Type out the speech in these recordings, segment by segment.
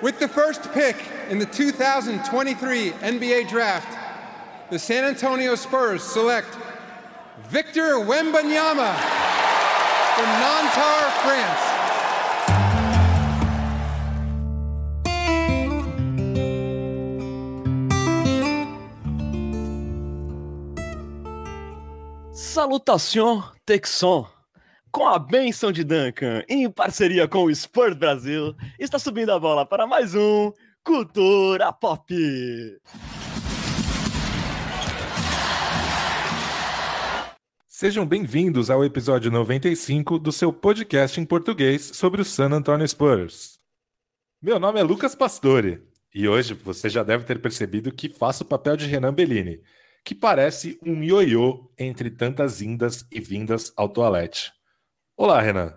With the first pick in the 2023 NBA Draft, the San Antonio Spurs select Victor Wembanyama from Nanterre, France. Salutação Texon! Com a benção de Duncan, em parceria com o Spurs Brasil, está subindo a bola para mais um Cultura Pop! Sejam bem-vindos ao episódio 95 do seu podcast em português sobre o San Antonio Spurs. Meu nome é Lucas Pastore e hoje você já deve ter percebido que faço o papel de Renan Bellini, que parece um ioiô entre tantas indas e vindas ao toalete. Olá, Renan.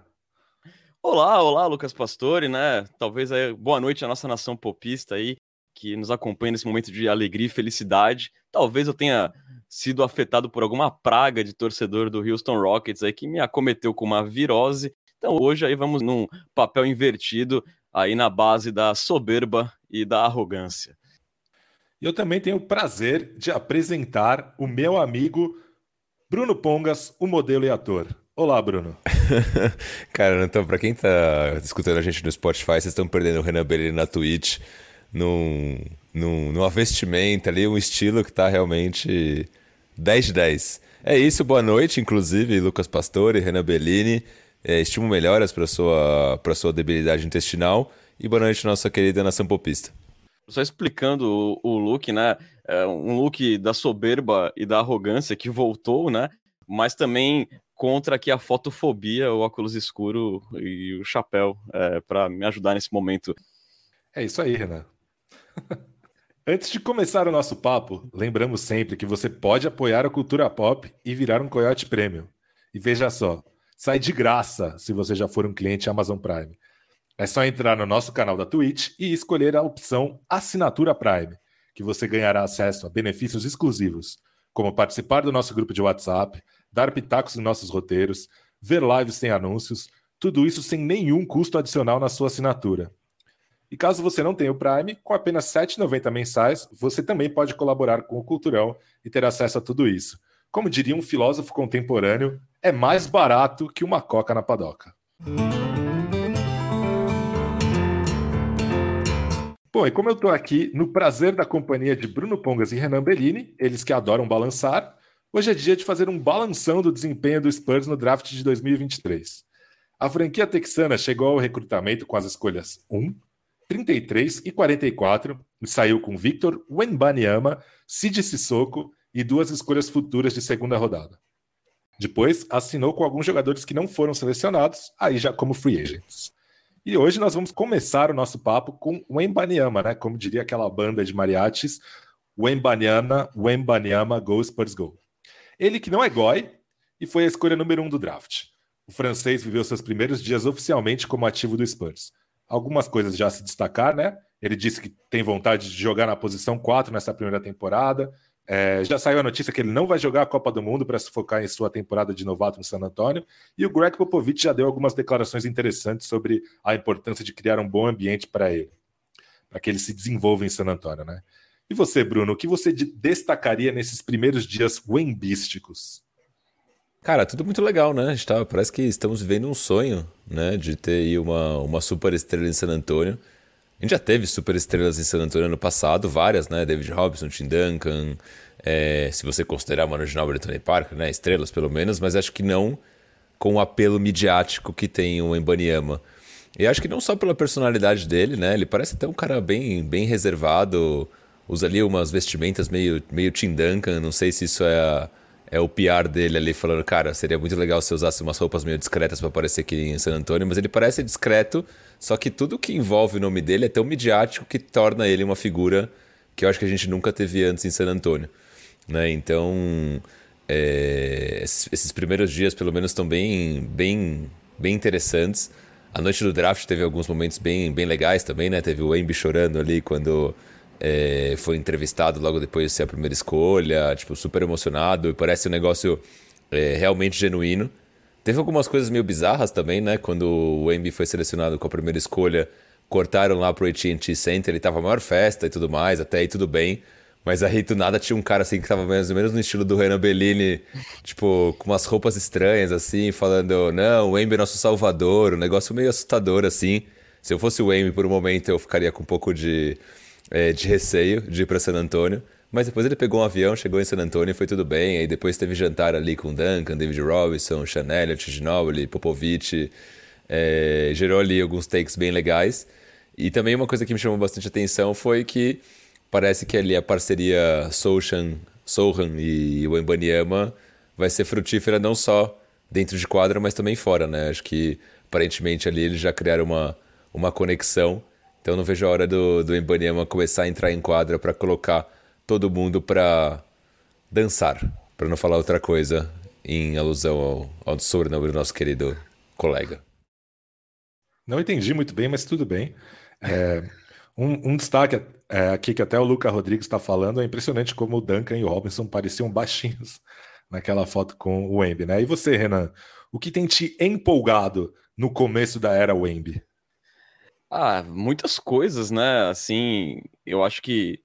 Olá, olá, Lucas Pastore, né? Talvez aí, boa noite à nossa nação popista aí, que nos acompanha nesse momento de alegria e felicidade. Talvez eu tenha sido afetado por alguma praga de torcedor do Houston Rockets aí que me acometeu com uma virose. Então hoje aí vamos num papel invertido aí na base da soberba e da arrogância. E eu também tenho o prazer de apresentar o meu amigo Bruno Pongas, o modelo e ator. Olá, Bruno. Cara, então, pra quem tá escutando a gente no Spotify, vocês estão perdendo o Renan Belli na Twitch num, num, numa vestimenta ali, um estilo que tá realmente 10 de 10. É isso, boa noite, inclusive, Lucas Pastore, Renan Bellini. É, estimo melhoras para sua para sua debilidade intestinal e boa noite nossa querida nação popista. Só explicando o, o look, né? É um look da soberba e da arrogância que voltou, né? Mas também contra aqui a fotofobia, o óculos escuro e o chapéu é, para me ajudar nesse momento. É isso aí, Renan. Antes de começar o nosso papo, lembramos sempre que você pode apoiar a cultura pop e virar um Coyote Premium. E veja só, sai de graça se você já for um cliente Amazon Prime. É só entrar no nosso canal da Twitch e escolher a opção Assinatura Prime, que você ganhará acesso a benefícios exclusivos, como participar do nosso grupo de WhatsApp, dar pitacos em nossos roteiros, ver lives sem anúncios, tudo isso sem nenhum custo adicional na sua assinatura. E caso você não tenha o Prime, com apenas R$ 7,90 mensais, você também pode colaborar com o Culturão e ter acesso a tudo isso. Como diria um filósofo contemporâneo, é mais barato que uma coca na padoca. Bom, e como eu estou aqui no prazer da companhia de Bruno Pongas e Renan Bellini, eles que adoram balançar, hoje é dia de fazer um balanção do desempenho do Spurs no draft de 2023. A franquia texana chegou ao recrutamento com as escolhas 1, 33 e 44 e saiu com Victor Wembanyama, Cid Sissoko e duas escolhas futuras de segunda rodada. Depois, assinou com alguns jogadores que não foram selecionados, aí já como free agents. E hoje nós vamos começar o nosso papo com o Embanyama, né? Como diria aquela banda de mariachis, o Embanyama, o Embanyama Go Spurs Go. Ele que não é goi e foi a escolha número um do draft. O francês viveu seus primeiros dias oficialmente como ativo do Spurs. Algumas coisas já se destacar, né? Ele disse que tem vontade de jogar na posição 4 nessa primeira temporada, é, já saiu a notícia que ele não vai jogar a Copa do Mundo para se focar em sua temporada de novato no San Antonio. E o Greg Popovich já deu algumas declarações interessantes sobre a importância de criar um bom ambiente para ele, para que ele se desenvolva em San Antonio, né? E você, Bruno, o que você destacaria nesses primeiros dias wembísticos? Cara, tudo muito legal, né? A gente tá, parece que estamos vivendo um sonho, né? De ter aí uma, uma super estrela em San Antonio. A gente já teve super estrelas em San Antonio no passado, várias, né? David Robson, Tim Duncan, é, se você considerar Ginobili e Tony Parker, né? Estrelas pelo menos, mas acho que não com o apelo midiático que tem o Embanyama. E acho que não só pela personalidade dele, né? Ele parece até um cara bem, bem reservado, usa ali umas vestimentas meio, meio Tim Duncan, não sei se isso é a é o PR dele ali falando, cara, seria muito legal se usasse umas roupas meio discretas para aparecer aqui em San Antônio, mas ele parece discreto, só que tudo que envolve o nome dele é tão midiático que torna ele uma figura que eu acho que a gente nunca teve antes em San Antônio, né? Então, é, esses primeiros dias pelo menos estão bem, bem, bem interessantes. A noite do draft teve alguns momentos bem, bem legais também, né? Teve o Embi chorando ali quando é, foi entrevistado logo depois de ser a primeira escolha, tipo, super emocionado e parece um negócio é, realmente genuíno. Teve algumas coisas meio bizarras também, né? Quando o Embi foi selecionado com a primeira escolha, cortaram lá pro AT&T Center, ele tava a maior festa e tudo mais, até aí tudo bem. Mas aí do nada tinha um cara assim que tava mais ou menos no estilo do Renan Bellini, tipo, com umas roupas estranhas assim, falando, não, o Wemby é nosso salvador, um negócio meio assustador assim. Se eu fosse o Wemby por um momento eu ficaria com um pouco de, é, de receio de ir pra San Antônio. Mas depois ele pegou um avião, chegou em San Antônio e foi tudo bem. Aí depois teve jantar ali com Duncan, David Robinson, Chanel, Ginobili, Popovich. É, gerou ali alguns takes bem legais. E também uma coisa que me chamou bastante atenção foi que parece que ali a parceria Sohan, Sohan e o Embanyama vai ser frutífera não só dentro de quadra, mas também fora, né? Acho que aparentemente ali eles já criaram uma, uma conexão. Então não vejo a hora do, do Embanyama começar a entrar em quadra para colocar todo mundo para dançar, para não falar outra coisa em alusão ao, ao sobrenome do nosso querido colega. Não entendi muito bem, mas tudo bem. É, um, um, destaque é, aqui que até o Luca Rodrigues está falando é impressionante como o Duncan e o Robinson pareciam baixinhos naquela foto com o Wemby, né? E você, Renan, o que tem te empolgado no começo da era Wemby? Ah, muitas coisas, né? Assim, eu acho que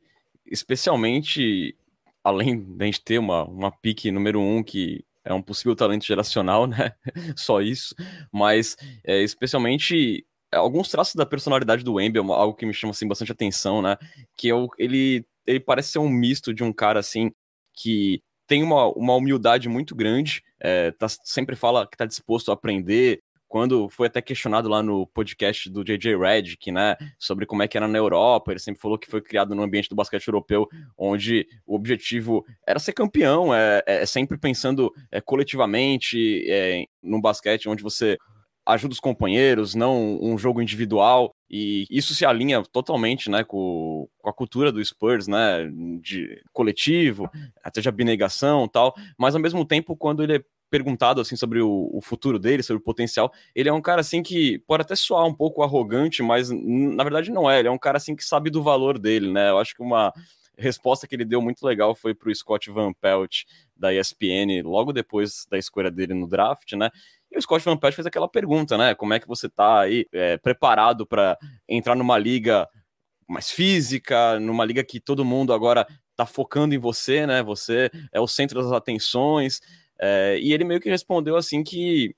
especialmente além da gente ter uma, uma pique número um que é um possível talento geracional, né? Só isso, mas é, especialmente alguns traços da personalidade do Wemby, é algo que me chama assim, bastante atenção, né? Que eu, ele, ele parece ser um misto de um cara assim que tem uma, uma humildade muito grande, é, tá, sempre fala que está disposto a aprender. Quando foi até questionado lá no podcast do JJ Redick, né, sobre como é que era na Europa, ele sempre falou que foi criado no ambiente do basquete europeu, onde o objetivo era ser campeão, é, é sempre pensando é, coletivamente é, no basquete, onde você ajuda os companheiros, não um jogo individual, e isso se alinha totalmente, né, com, com a cultura do Spurs, né, de coletivo, até de abnegação tal, mas ao mesmo tempo, quando ele é perguntado assim sobre o, o, futuro dele, sobre o potencial, ele é um cara assim que pode até soar um pouco arrogante, mas na verdade não é, ele é um cara assim que sabe do valor dele, né, eu acho que uma resposta que ele deu muito legal foi para o Scott Van Pelt da ESPN logo depois da escolha dele no draft, né? E o Scott Van Pelt fez aquela pergunta, né? Como é que você está aí é, preparado para entrar numa liga mais física, numa liga que todo mundo agora está focando em você, né? Você é o centro das atenções. É, e ele meio que respondeu assim que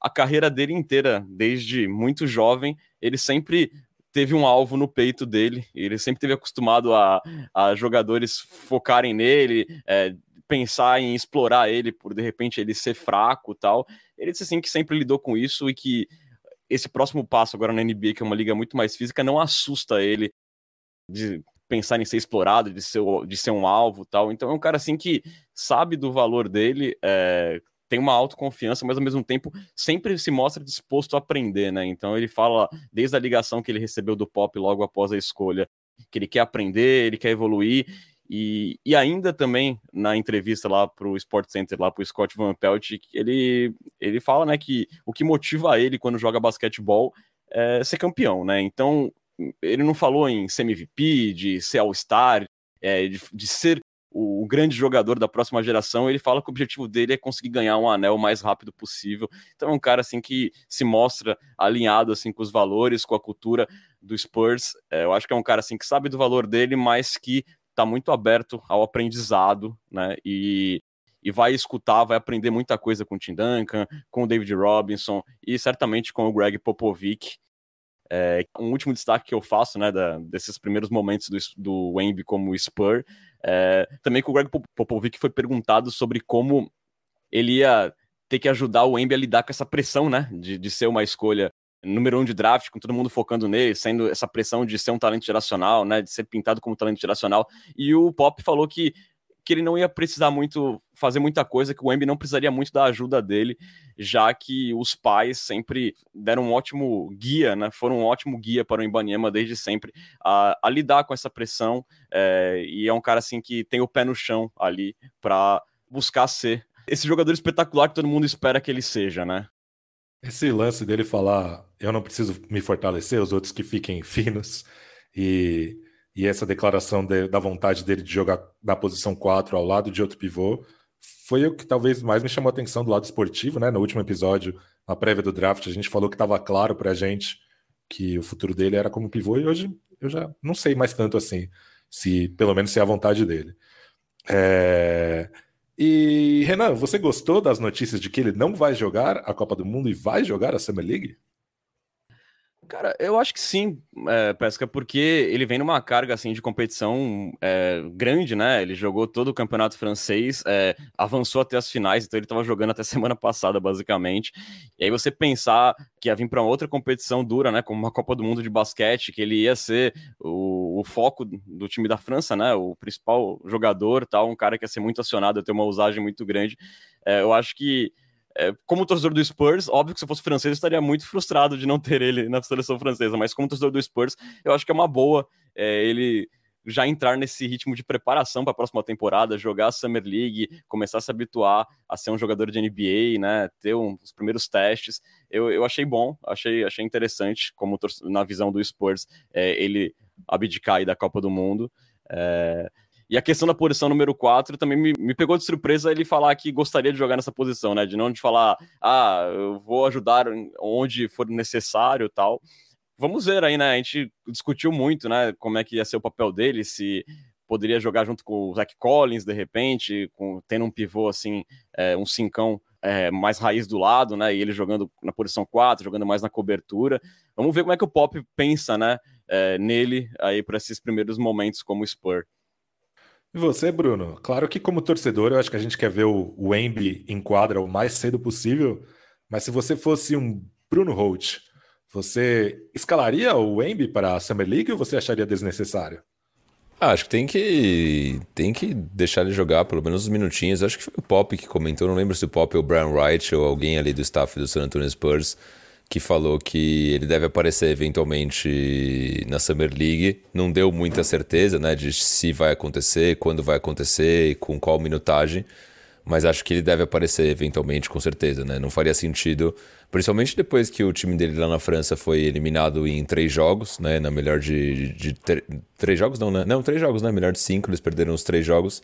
a carreira dele inteira, desde muito jovem, ele sempre teve um alvo no peito dele. Ele sempre teve acostumado a, a jogadores focarem nele, é, pensar em explorar ele por de repente ele ser fraco tal. Ele disse assim que sempre lidou com isso e que esse próximo passo agora na NBA, que é uma liga muito mais física, não assusta ele de pensar em ser explorado, de ser, de ser um alvo tal. Então é um cara assim que sabe do valor dele, é, tem uma autoconfiança, mas ao mesmo tempo sempre se mostra disposto a aprender, né? Então ele fala, desde a ligação que ele recebeu do Pop logo após a escolha, que ele quer aprender, ele quer evoluir, e, e ainda também na entrevista lá para o Sport Center, lá para o Scott Van Pelt, ele, ele fala né, que o que motiva ele quando joga basquetebol é ser campeão, né? Então ele não falou em ser MVP, de ser All-Star, é, de, de, ser o, o, grande jogador da próxima geração, ele fala que o objetivo dele é conseguir ganhar um anel o mais rápido possível. Então é um cara assim que se mostra alinhado assim com os valores, com a cultura do Spurs. É, eu acho que é um cara assim que sabe do valor dele, mas que está muito aberto ao aprendizado, né? E, e vai escutar, vai aprender muita coisa com o Tim Duncan, com o David Robinson e certamente com o Greg Popovich. É, um último destaque que eu faço, né, da, desses primeiros momentos do, do Wemby como Spur, é, também que o Greg Popovich foi perguntado sobre como ele ia ter que ajudar o Wemby a lidar com essa pressão, né, de, de ser uma escolha número um de draft, com todo mundo focando nele, sendo essa pressão de ser um talento geracional, né, de ser pintado como talento geracional. E o Pop falou que, que ele não ia precisar muito fazer muita coisa, que o Embi não precisaria muito da ajuda dele, já que os pais sempre deram um ótimo guia, né, foram um ótimo guia para o Ibaniema desde sempre a, a lidar com essa pressão. É, e é um cara assim que tem o pé no chão ali para buscar ser esse jogador espetacular que todo mundo espera que ele seja, né? Esse lance dele falar, eu não preciso me fortalecer, os outros que fiquem finos, e, e essa declaração de, da vontade dele de jogar na posição 4 ao lado de outro pivô, foi o que talvez mais me chamou a atenção do lado esportivo, né? No último episódio, na prévia do draft, a gente falou que estava claro para a gente que o futuro dele era como pivô e hoje eu já não sei mais tanto assim, se pelo menos se é a vontade dele. É... E Renan, você gostou das notícias de que ele não vai jogar a Copa do Mundo e vai jogar a Summer League? Cara, eu acho que sim, é, Pesca, porque ele vem numa carga assim de competição é, grande, né? Ele jogou todo o campeonato francês, é, avançou até as finais, então ele estava jogando até semana passada, basicamente. E aí você pensar que ia vir para outra competição dura, né? Como uma Copa do Mundo de basquete, que ele ia ser o, o foco do time da França, né? O principal jogador, tal, um cara que ia ser muito acionado, ia ter uma usagem muito grande. É, eu acho que é, como torcedor do Spurs, óbvio que se eu fosse francês eu estaria muito frustrado de não ter ele na seleção francesa, mas como torcedor do Spurs, eu acho que é uma boa é, ele já entrar nesse ritmo de preparação para a próxima temporada, jogar a Summer League, começar a se habituar a ser um jogador de NBA, né, ter um, os primeiros testes. Eu, eu achei bom, achei, achei interessante como na visão do Spurs é, ele abdicar da Copa do Mundo. É, e a questão da posição número 4 também me, me, pegou de surpresa ele falar que gostaria de jogar nessa posição, né? De não de falar, ah, eu vou ajudar onde for necessário tal. Vamos ver aí, né? A gente discutiu muito, né? Como é que ia ser o papel dele, se poderia jogar junto com o Zach Collins, de repente, com, tendo um pivô assim, é, um cincão é, mais raiz do lado, né? E ele jogando na posição 4, jogando mais na cobertura. Vamos ver como é que o Pop pensa, né? É, nele aí para esses primeiros momentos como Spur. E você, Bruno? Claro que como torcedor, eu acho que a gente quer ver o Wemby em quadra o mais cedo possível, mas se você fosse um Bruno Holt, você escalaria o Wemby para a Summer League ou você acharia desnecessário? Ah, acho que tem que tem que deixar ele jogar pelo menos uns minutinhos. Acho que foi o Pop que comentou, não lembro se o Pop ou o Brian Wright ou alguém ali do staff do San Antonio Spurs que falou que ele deve aparecer eventualmente na Summer League. Não deu muita certeza, né, de se vai acontecer, quando vai acontecer e com qual minutagem, mas acho que ele deve aparecer eventualmente, com certeza, né? Não faria sentido, principalmente depois que o time dele lá na França foi eliminado em três jogos, né? Na melhor de, de, de três jogos não, né? Não, três jogos, né? Melhor de cinco, eles perderam os três jogos.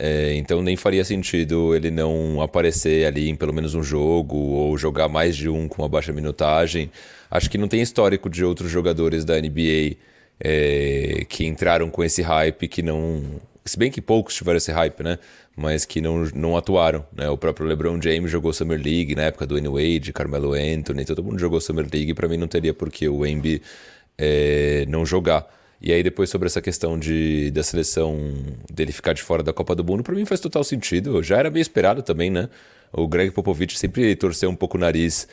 É, então nem faria sentido ele não aparecer ali em pelo menos um jogo ou jogar mais de um com uma baixa minutagem. Acho que não tem histórico de outros jogadores da NBA é, que entraram com esse hype que não. Se bem que poucos tiveram esse hype, né? Mas que não, não atuaram. Né? O próprio LeBron James jogou Summer League na época do Wayne Wade, Carmelo Anthony, todo mundo jogou Summer League. Para mim não teria por que o Embi é, não jogar. E aí depois sobre essa questão de da seleção dele ficar de fora da Copa do Mundo, para mim faz total sentido. Já era bem esperado também, né? O Greg Popovich sempre torceu um pouco o nariz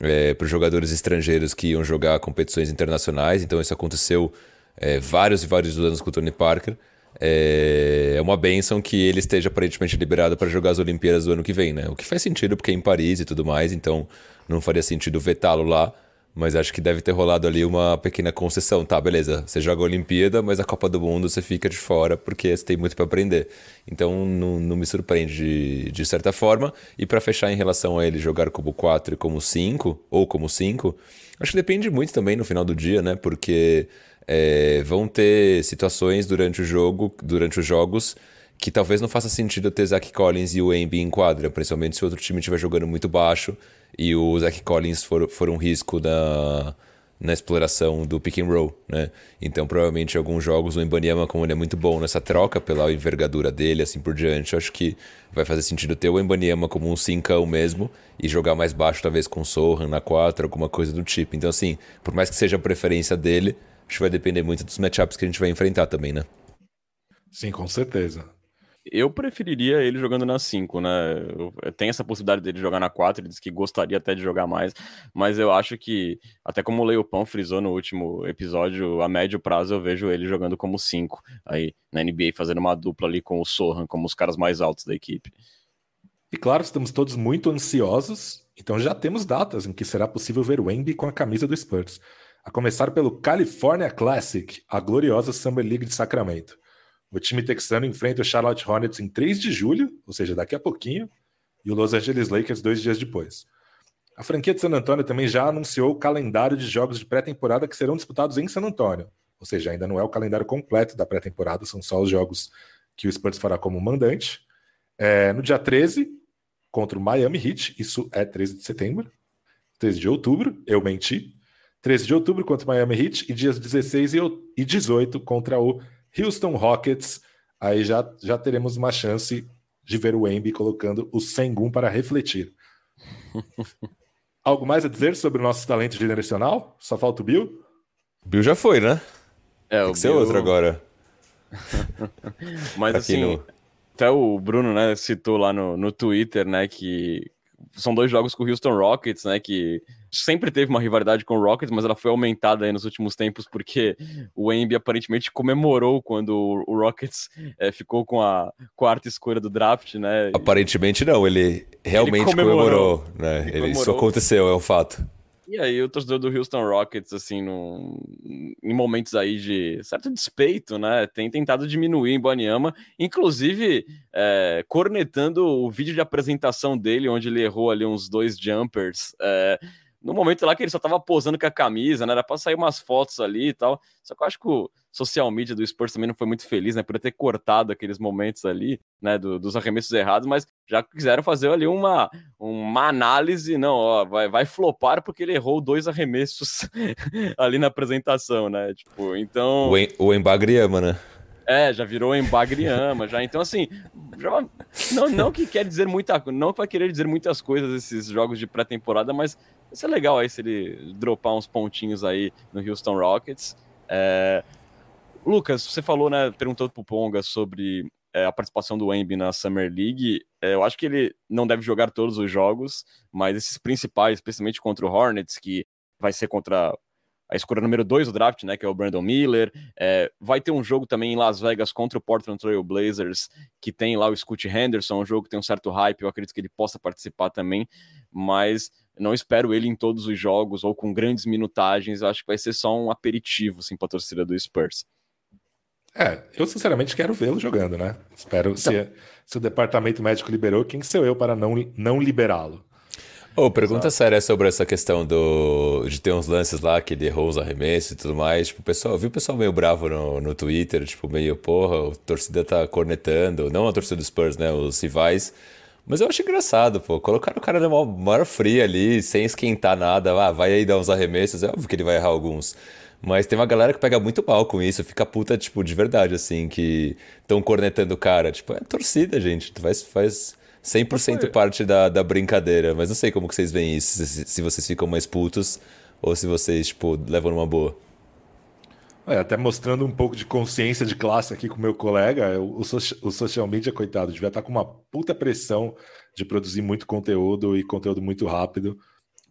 é, para os jogadores estrangeiros que iam jogar competições internacionais. Então isso aconteceu é, vários e vários anos com o Tony Parker. É, é uma benção que ele esteja aparentemente liberado para jogar as Olimpíadas do ano que vem, né? O que faz sentido porque é em Paris e tudo mais, então não faria sentido vetá-lo lá. Mas acho que deve ter rolado ali uma pequena concessão. Tá, beleza, você joga a Olimpíada, mas a Copa do Mundo você fica de fora porque você tem muito para aprender. Então não, não me surpreende de, de certa forma. E para fechar em relação a ele jogar como 4 e como 5, ou como 5, acho que depende muito também no final do dia, né? Porque é, vão ter situações durante o jogo, durante os jogos que talvez não faça sentido ter Zach Collins e o Embiid em quadra, principalmente se o outro time estiver jogando muito baixo e o Zach Collins for, for um risco na, na exploração do pick and roll, né? Então, provavelmente, em alguns jogos, o Ibaniama, como ele é muito bom nessa troca pela envergadura dele, assim por diante, acho que vai fazer sentido ter o Ibaniama como um cincão mesmo e jogar mais baixo, talvez com Sohan na 4, alguma coisa do tipo. Então, assim, por mais que seja a preferência dele, acho que vai depender muito dos matchups que a gente vai enfrentar também, né? Sim, com certeza. Eu preferiria ele jogando na 5, né? Tem essa possibilidade dele jogar na 4, ele disse que gostaria até de jogar mais, mas eu acho que, até como o Leopão frisou no último episódio, a médio prazo eu vejo ele jogando como 5 aí na NBA, fazendo uma dupla ali com o Sohan, como os caras mais altos da equipe. E claro, estamos todos muito ansiosos, então já temos datas em que será possível ver o Embi com a camisa do Spurs. A começar pelo California Classic, a gloriosa Summer League de Sacramento. O time texano enfrenta o Charlotte Hornets em 3 de julho, ou seja, daqui a pouquinho, e o Los Angeles Lakers dois dias depois. A franquia de San Antonio também já anunciou o calendário de jogos de pré-temporada que serão disputados em San Antonio. Ou seja, ainda não é o calendário completo da pré-temporada, são só os jogos que o Spurs fará como mandante. É, no dia 13, contra o Miami Heat, isso é 13 de setembro. 13 de outubro, eu menti. 13 de outubro contra o Miami Heat e dias 16 e 18 contra o Houston Rockets. Aí já, já teremos uma chance de ver o Embi colocando o Sengun para refletir. Algo mais a dizer sobre o nosso talento generacional? Só falta o Bill? Bill já foi, né? É, Tem que ser outro agora. Mas assim, no... até o Bruno, né, citou lá no, no Twitter, né, que são dois jogos com o Houston Rockets, né, que sempre teve uma rivalidade com o Rockets, mas ela foi aumentada aí nos últimos tempos porque o Embi aparentemente comemorou quando o Rockets é, ficou com a quarta escolha do draft, né? Aparentemente não, ele realmente ele comemorou, comemorou, né? Ele comemorou. Isso aconteceu, é um fato. E aí o torcedor do Houston Rockets, assim, num, em momentos aí de certo despeito, né, tem tentado diminuir em Baniama, inclusive é, cornetando o vídeo de apresentação dele, onde ele errou ali uns dois jumpers, é, no momento lá que ele só tava posando com a camisa, né? Era pra sair umas fotos ali e tal. Só que eu acho que o social media do Spurs também não foi muito feliz, né? Por ter cortado aqueles momentos ali, né? Do, dos arremessos errados, mas já quiseram fazer ali uma, uma análise, não, ó, vai, vai flopar porque ele errou dois arremessos ali na apresentação, né? Tipo, então. O, o Embagriama, né? É, já virou Embagriama, já. Então, assim, já, não, não que quer dizer muita não que vai querer dizer muitas coisas esses jogos de pré-temporada, mas Vai ser legal aí se ele dropar uns pontinhos aí no Houston Rockets. É... Lucas, você falou, né, perguntou pro Ponga sobre é, a participação do Embi na Summer League. É, eu acho que ele não deve jogar todos os jogos, mas esses principais, especialmente contra o Hornets, que vai ser contra a escolha número 2 do draft, né, que é o Brandon Miller. É, vai ter um jogo também em Las Vegas contra o Portland Trail Blazers, que tem lá o Scoot Henderson, um jogo que tem um certo hype, eu acredito que ele possa participar também, mas não espero ele em todos os jogos ou com grandes minutagens. Eu acho que vai ser só um aperitivo assim, para a torcida do Spurs. É, eu sinceramente quero vê-lo jogando, né? Espero, então... se, se, o departamento médico liberou, quem sou eu para não, não liberá-lo? Oh, pergunta Exato. séria sobre essa questão do, de ter uns lances lá que ele errou os arremessos e tudo mais. Tipo, pessoal, eu vi o pessoal meio bravo no, no Twitter, tipo, meio, porra, a torcida tá cornetando, não a torcida do Spurs, né? Os rivais mas eu acho engraçado, pô. Colocaram o cara numa maior fria ali, sem esquentar nada. Ah, vai aí dar uns arremessos. É óbvio que ele vai errar alguns. Mas tem uma galera que pega muito mal com isso, fica puta, tipo, de verdade, assim, que estão cornetando o cara. Tipo, é torcida, gente. Faz, faz 100% parte da, da brincadeira. Mas não sei como que vocês veem isso, se, se vocês ficam mais putos ou se vocês, tipo, levam numa boa. É, até mostrando um pouco de consciência de classe aqui com o meu colega, o, o, social media, coitado, devia estar com uma puta pressão de produzir muito conteúdo e conteúdo muito rápido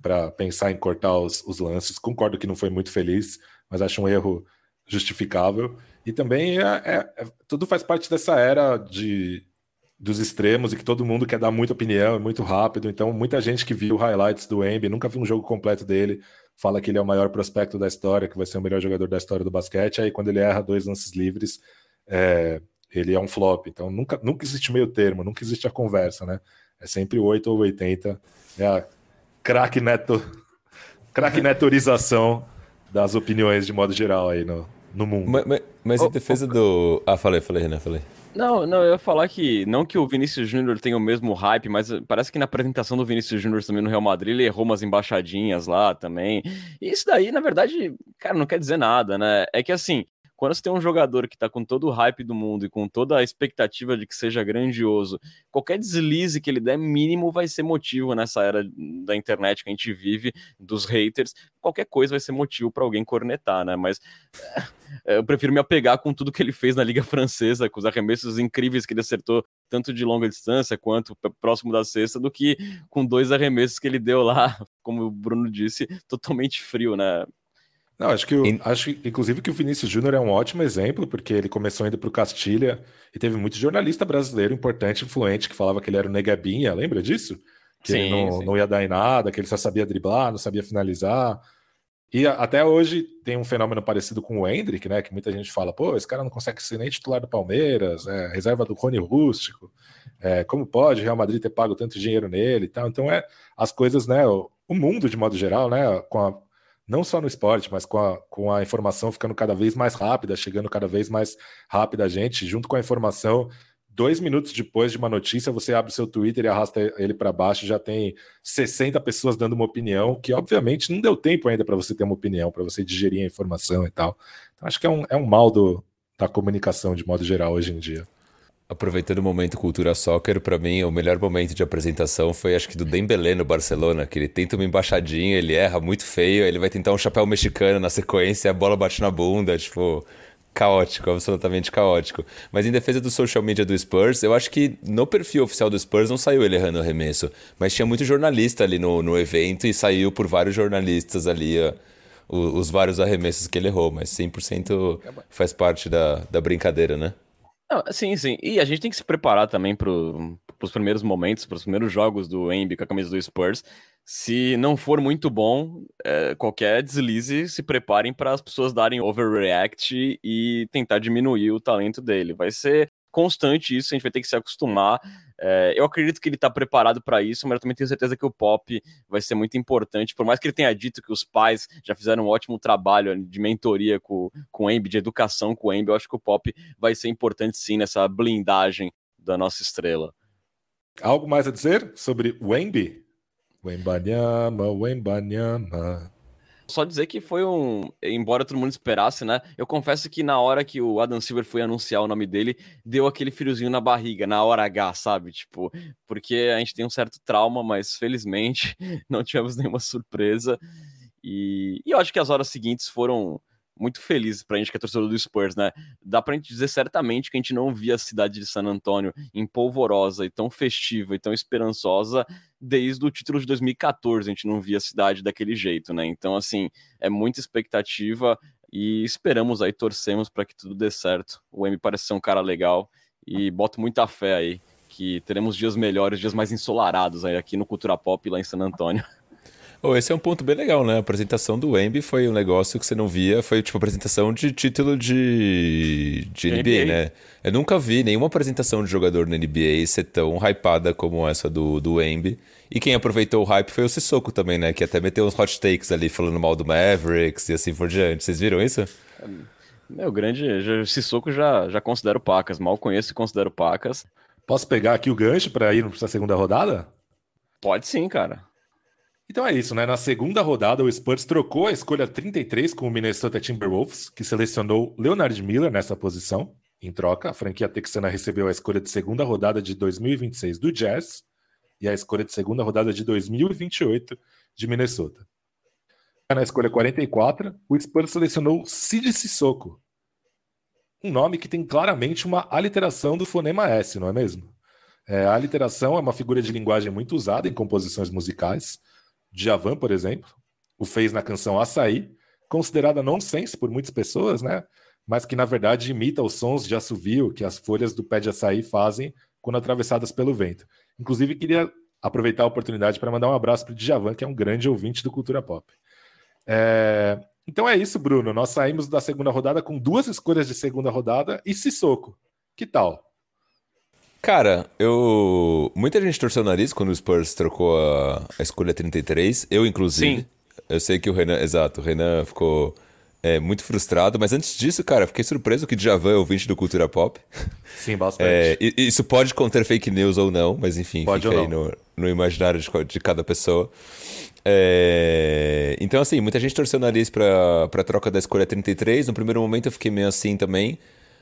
para pensar em cortar os, os, lances. Concordo que não foi muito feliz, mas acho um erro justificável. E também é, é, é, tudo faz parte dessa era de, dos extremos e que todo mundo quer dar muita opinião, é muito rápido. Então, muita gente que viu highlights do Embi, nunca viu um jogo completo dele, fala que ele é o maior prospecto da história, que vai ser o melhor jogador da história do basquete, aí quando ele erra dois lances livres, é, ele é um flop. Então nunca, nunca existe meio termo, nunca existe a conversa, né? É sempre 8 ou 80. É a craque neto, craque netorização das opiniões de modo geral aí no, no mundo. Mas, mas, mas em defesa do. Ah, falei, falei, Renan, falei. Não, não, eu ia falar que não que o Vinícius Júnior tenha o mesmo hype, mas parece que na apresentação do Vinícius Júnior também no Real Madrid ele errou umas embaixadinhas lá também. E isso daí, na verdade, cara, não quer dizer nada, né? É que assim, quando você tem um jogador que está com todo o hype do mundo e com toda a expectativa de que seja grandioso, qualquer deslize que ele der mínimo vai ser motivo nessa era da internet que a gente vive, dos haters, qualquer coisa vai ser motivo para alguém cornetar, né? Mas é, eu prefiro me apegar com tudo que ele fez na Liga Francesa, com os arremessos incríveis que ele acertou, tanto de longa distância quanto próximo da cesta, do que com dois arremessos que ele deu lá, como o Bruno disse, totalmente frio, né? Não, acho que eu, acho inclusive que o Vinícius Júnior é um ótimo exemplo, porque ele começou indo para o Castilha e teve muito jornalista brasileiro importante, influente, que falava que ele era o Negabinha, lembra disso? Que sim, ele não, não ia dar em nada, que ele só sabia driblar, não sabia finalizar. E até hoje tem um fenômeno parecido com o Hendrick, né? Que muita gente fala, pô, esse cara não consegue ser nem titular do Palmeiras, é, reserva do Rony Rústico. É, como pode o Real Madrid ter pago tanto dinheiro nele e tal? Então é as coisas, né? O, o mundo de modo geral, né? Com a não só no esporte, mas com a, com a informação ficando cada vez mais rápida, chegando cada vez mais rápida a gente, junto com a informação dois minutos depois de uma notícia, você abre seu Twitter e arrasta ele para baixo, já tem 60 pessoas dando uma opinião, que obviamente não deu tempo ainda para você ter uma opinião, para você digerir a informação e tal. Então, acho que é um, é um mal do, da comunicação de modo geral hoje em dia. Aproveitando o momento cultura soccer, para mim o melhor momento de apresentação foi acho que do Dembélé no Barcelona, que ele tenta uma embaixadinha, ele erra muito feio, ele vai tentar um chapéu mexicano na sequência, a bola bate na bunda, tipo, caótico, absolutamente caótico. Mas em defesa do social media do Spurs, eu acho que no perfil oficial do Spurs não saiu ele errando o arremesso, mas tinha muito jornalista ali no, no evento e saiu por vários jornalistas ali ó, os, os vários arremessos que ele errou, mas 100% faz parte da, da brincadeira, né? Não, sim, sim. E a gente tem que se preparar também para os primeiros momentos, para os primeiros jogos do Embi com a camisa do Spurs. Se não for muito bom, é, qualquer deslize, se preparem para as pessoas darem overreact e tentar diminuir o talento dele. Vai ser constante isso, a gente vai ter que se acostumar. É, eu acredito que ele está preparado para isso, mas eu também tenho certeza que o pop vai ser muito importante. Por mais que ele tenha dito que os pais já fizeram um ótimo trabalho de mentoria com, com o Embi, de educação com o Embi, eu acho que o pop vai ser importante sim nessa blindagem da nossa estrela. Algo mais a dizer sobre o Embi? Wembanyama, Wembanyama. Só dizer que foi um. Embora todo mundo esperasse, né? Eu confesso que na hora que o Adam Silver foi anunciar o nome dele, deu aquele friozinho na barriga, na hora H, sabe? Tipo, porque a gente tem um certo trauma, mas felizmente não tivemos nenhuma surpresa. E, e eu acho que as horas seguintes foram muito felizes pra gente que é torcedor do Spurs, né? Dá pra gente dizer certamente que a gente não via a cidade de San Antônio empolvorosa e tão festiva e tão esperançosa desde o título de 2014. A gente não via a cidade daquele jeito, né? Então, assim, é muita expectativa e esperamos aí, torcemos para que tudo dê certo. O M parece ser um cara legal e boto muita fé aí que teremos dias melhores, dias mais ensolarados aí aqui no Cultura Pop lá em San Antônio. Oh, esse é um ponto bem legal, né? A apresentação do Wemby foi um negócio que você não via, foi tipo apresentação de título de, de NBA, NBA, né? Eu nunca vi nenhuma apresentação de jogador na NBA ser tão hypada como essa do, do Wemby. E quem aproveitou o hype foi o Sissoko também, né? Que até meteu uns hot takes ali falando mal do Mavericks e assim por diante. Vocês viram isso? Meu, grande. Já, Sissoko já, já considero pacas. Mal conheço e considero pacas. Posso pegar aqui o gancho para ir para a segunda rodada? Pode sim, cara. Então é isso, né? Na segunda rodada, o Spurs trocou a escolha 33 com o Minnesota Timberwolves, que selecionou Leonard Miller nessa posição. Em troca, a franquia texana recebeu a escolha de segunda rodada de 2026 do Jazz e a escolha de segunda rodada de 2028 de Minnesota. Na escolha 44, o Spurs selecionou Sid Sissoko, um nome que tem claramente uma aliteração do fonema S, não é mesmo? É, a aliteração é uma figura de linguagem muito usada em composições musicais, Djavan, por exemplo, o fez na canção Açaí, considerada nonsense por muitas pessoas, né? Mas que na verdade imita os sons de assovio que as folhas do pé de açaí fazem quando atravessadas pelo vento. Inclusive, queria aproveitar a oportunidade para mandar um abraço para o Djavan, que é um grande ouvinte do Cultura Pop. É... Então é isso, Bruno. Nós saímos da segunda rodada com duas escolhas de segunda rodada e Sissoko. Que tal? Cara, eu. Muita gente torceu o nariz quando o Spurs trocou a, a escolha 33. Eu, inclusive. Sim. Eu sei que o Renan. Exato, o Renan ficou é, muito frustrado, mas antes disso, cara, fiquei surpreso que o Djavan é ouvinte do Cultura Pop. Sim, bastante. É, isso pode conter fake news ou não, mas enfim, pode fica aí no, no imaginário de, de cada pessoa. É, então, assim, muita gente torceu o nariz pra, pra troca da escolha 33. No primeiro momento eu fiquei meio assim também.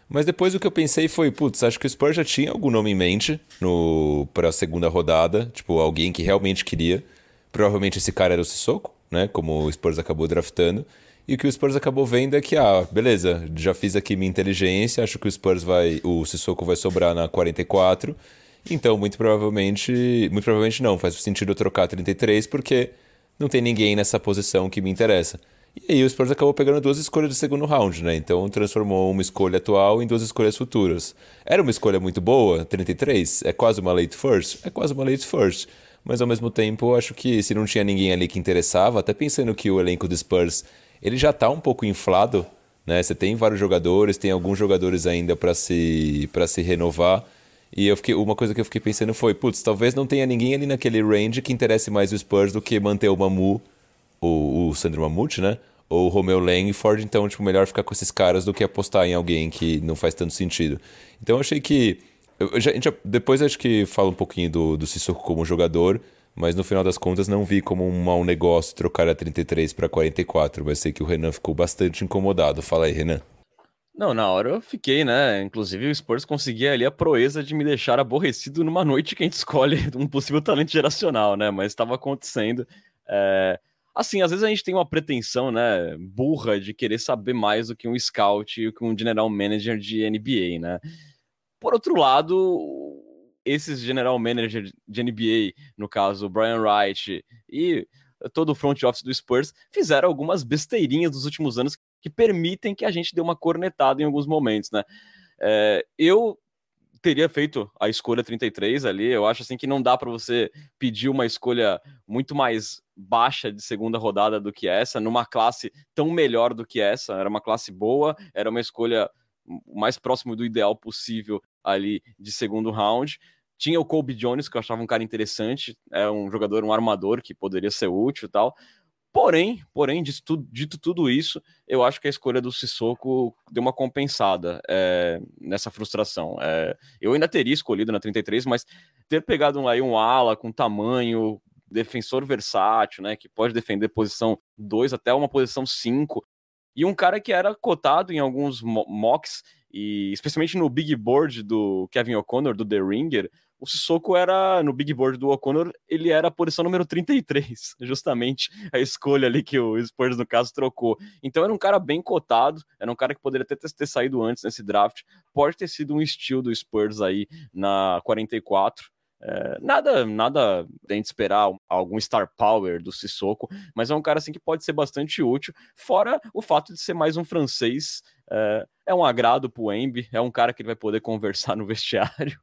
Mas depois o que eu pensei foi, putz, acho que o Spurs já tinha algum nome em mente no para a segunda rodada, tipo alguém que realmente queria. Provavelmente esse cara era o Sissoko, né, como o Spurs acabou draftando. E o que o Spurs acabou vendo é que, ah, beleza, já fiz aqui minha inteligência, acho que o Spurs vai, o Sissoko vai sobrar na 44. Então, muito provavelmente, muito provavelmente não, faz sentido trocar 33 porque não tem ninguém nessa posição que me interessa. E aí o Spurs acabou pegando duas escolhas do segundo round, né? Então transformou uma escolha atual em duas escolhas futuras. Era uma escolha muito boa, 33, é quase uma late first, é quase uma late first. Mas ao mesmo tempo, acho que se não tinha ninguém ali que interessava, até pensando que o elenco do Spurs, ele já tá um pouco inflado, né? Você tem vários jogadores, tem alguns jogadores ainda para se para se renovar. E eu fiquei, uma coisa que eu fiquei pensando foi, putz, talvez não tenha ninguém ali naquele range que interesse mais o Spurs do que manter o Mamu o, o Sandro Mamute, né? Ou o Romeo Langford, então, tipo, melhor ficar com esses caras do que apostar em alguém que não faz tanto sentido. Então, eu achei que Eu, já, já, depois acho que fala um pouquinho do, do Sissoko como jogador, mas no final das contas não vi como um mau negócio trocar a 33 para 44, mas sei que o Renan ficou bastante incomodado. Fala aí, Renan. Não, na hora eu fiquei, né? Inclusive o Spurs conseguia ali a proeza de me deixar aborrecido numa noite que a gente escolhe um possível talento geracional, né? Mas estava acontecendo. É... Assim, às vezes a gente tem uma pretensão, né, burra de querer saber mais do que um scout e que um general manager de NBA, né? Por outro lado, esses general manager de NBA, no caso Brian Wright e todo o front office do Spurs, fizeram algumas besteirinhas nos últimos anos que permitem que a gente dê uma cornetada em alguns momentos, né? É, eu teria feito a escolha 33 ali. Eu acho assim que não dá para você pedir uma escolha muito mais baixa de segunda rodada do que essa, numa classe tão melhor do que essa. Era uma classe boa, era uma escolha mais próximo do ideal possível ali de segundo round. Tinha o Kobe Jones, que eu achava um cara interessante, é um jogador, um armador que poderia ser útil e tal. Porém, porém, dito, tudo isso, eu acho que a escolha do Sissoko deu uma compensada é, nessa frustração. É, eu ainda teria escolhido na 33, mas ter pegado um, aí um ala com tamanho, defensor versátil, né, que pode defender posição 2 até uma posição 5, e um cara que era cotado em alguns mocks, e especialmente no big board do Kevin O'Connor, do The Ringer, o Sissoko era, no big board do O'Connor, ele era a posição número 33, justamente a escolha ali que o Spurs, no caso, trocou. Então era um cara bem cotado, era um cara que poderia até ter, ter saído antes nesse draft, pode ter sido um estilo do Spurs aí na 44, é, nada, nada a gente esperar algum star power do Sissoko, mas é um cara assim que pode ser bastante útil, fora o fato de ser mais um francês. É, é um agrado pro Embi, é um cara que ele vai poder conversar no vestiário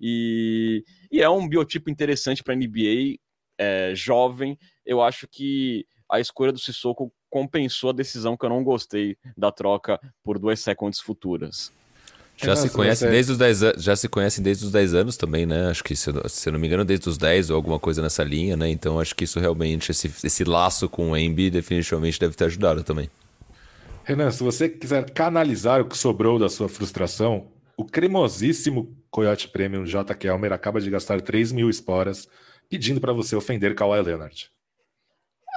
e, e é um biotipo interessante para NBA, é, jovem. Eu acho que a escolha do Sissoko compensou a decisão que eu não gostei da troca por duas seconds futuras. Já se conhece você... desde os 10 já se conhecem desde os 10 anos também, né? Acho que, se eu, se eu não me engano, desde os 10 ou alguma coisa nessa linha, né? Então acho que isso realmente, esse, esse laço com o Embi definitivamente deve ter ajudado também. Renan, se você quiser canalizar o que sobrou da sua frustração, o cremosíssimo Coyote Premium J. Kelmer acaba de gastar 3 mil esporas pedindo para você ofender Kawhi Leonard.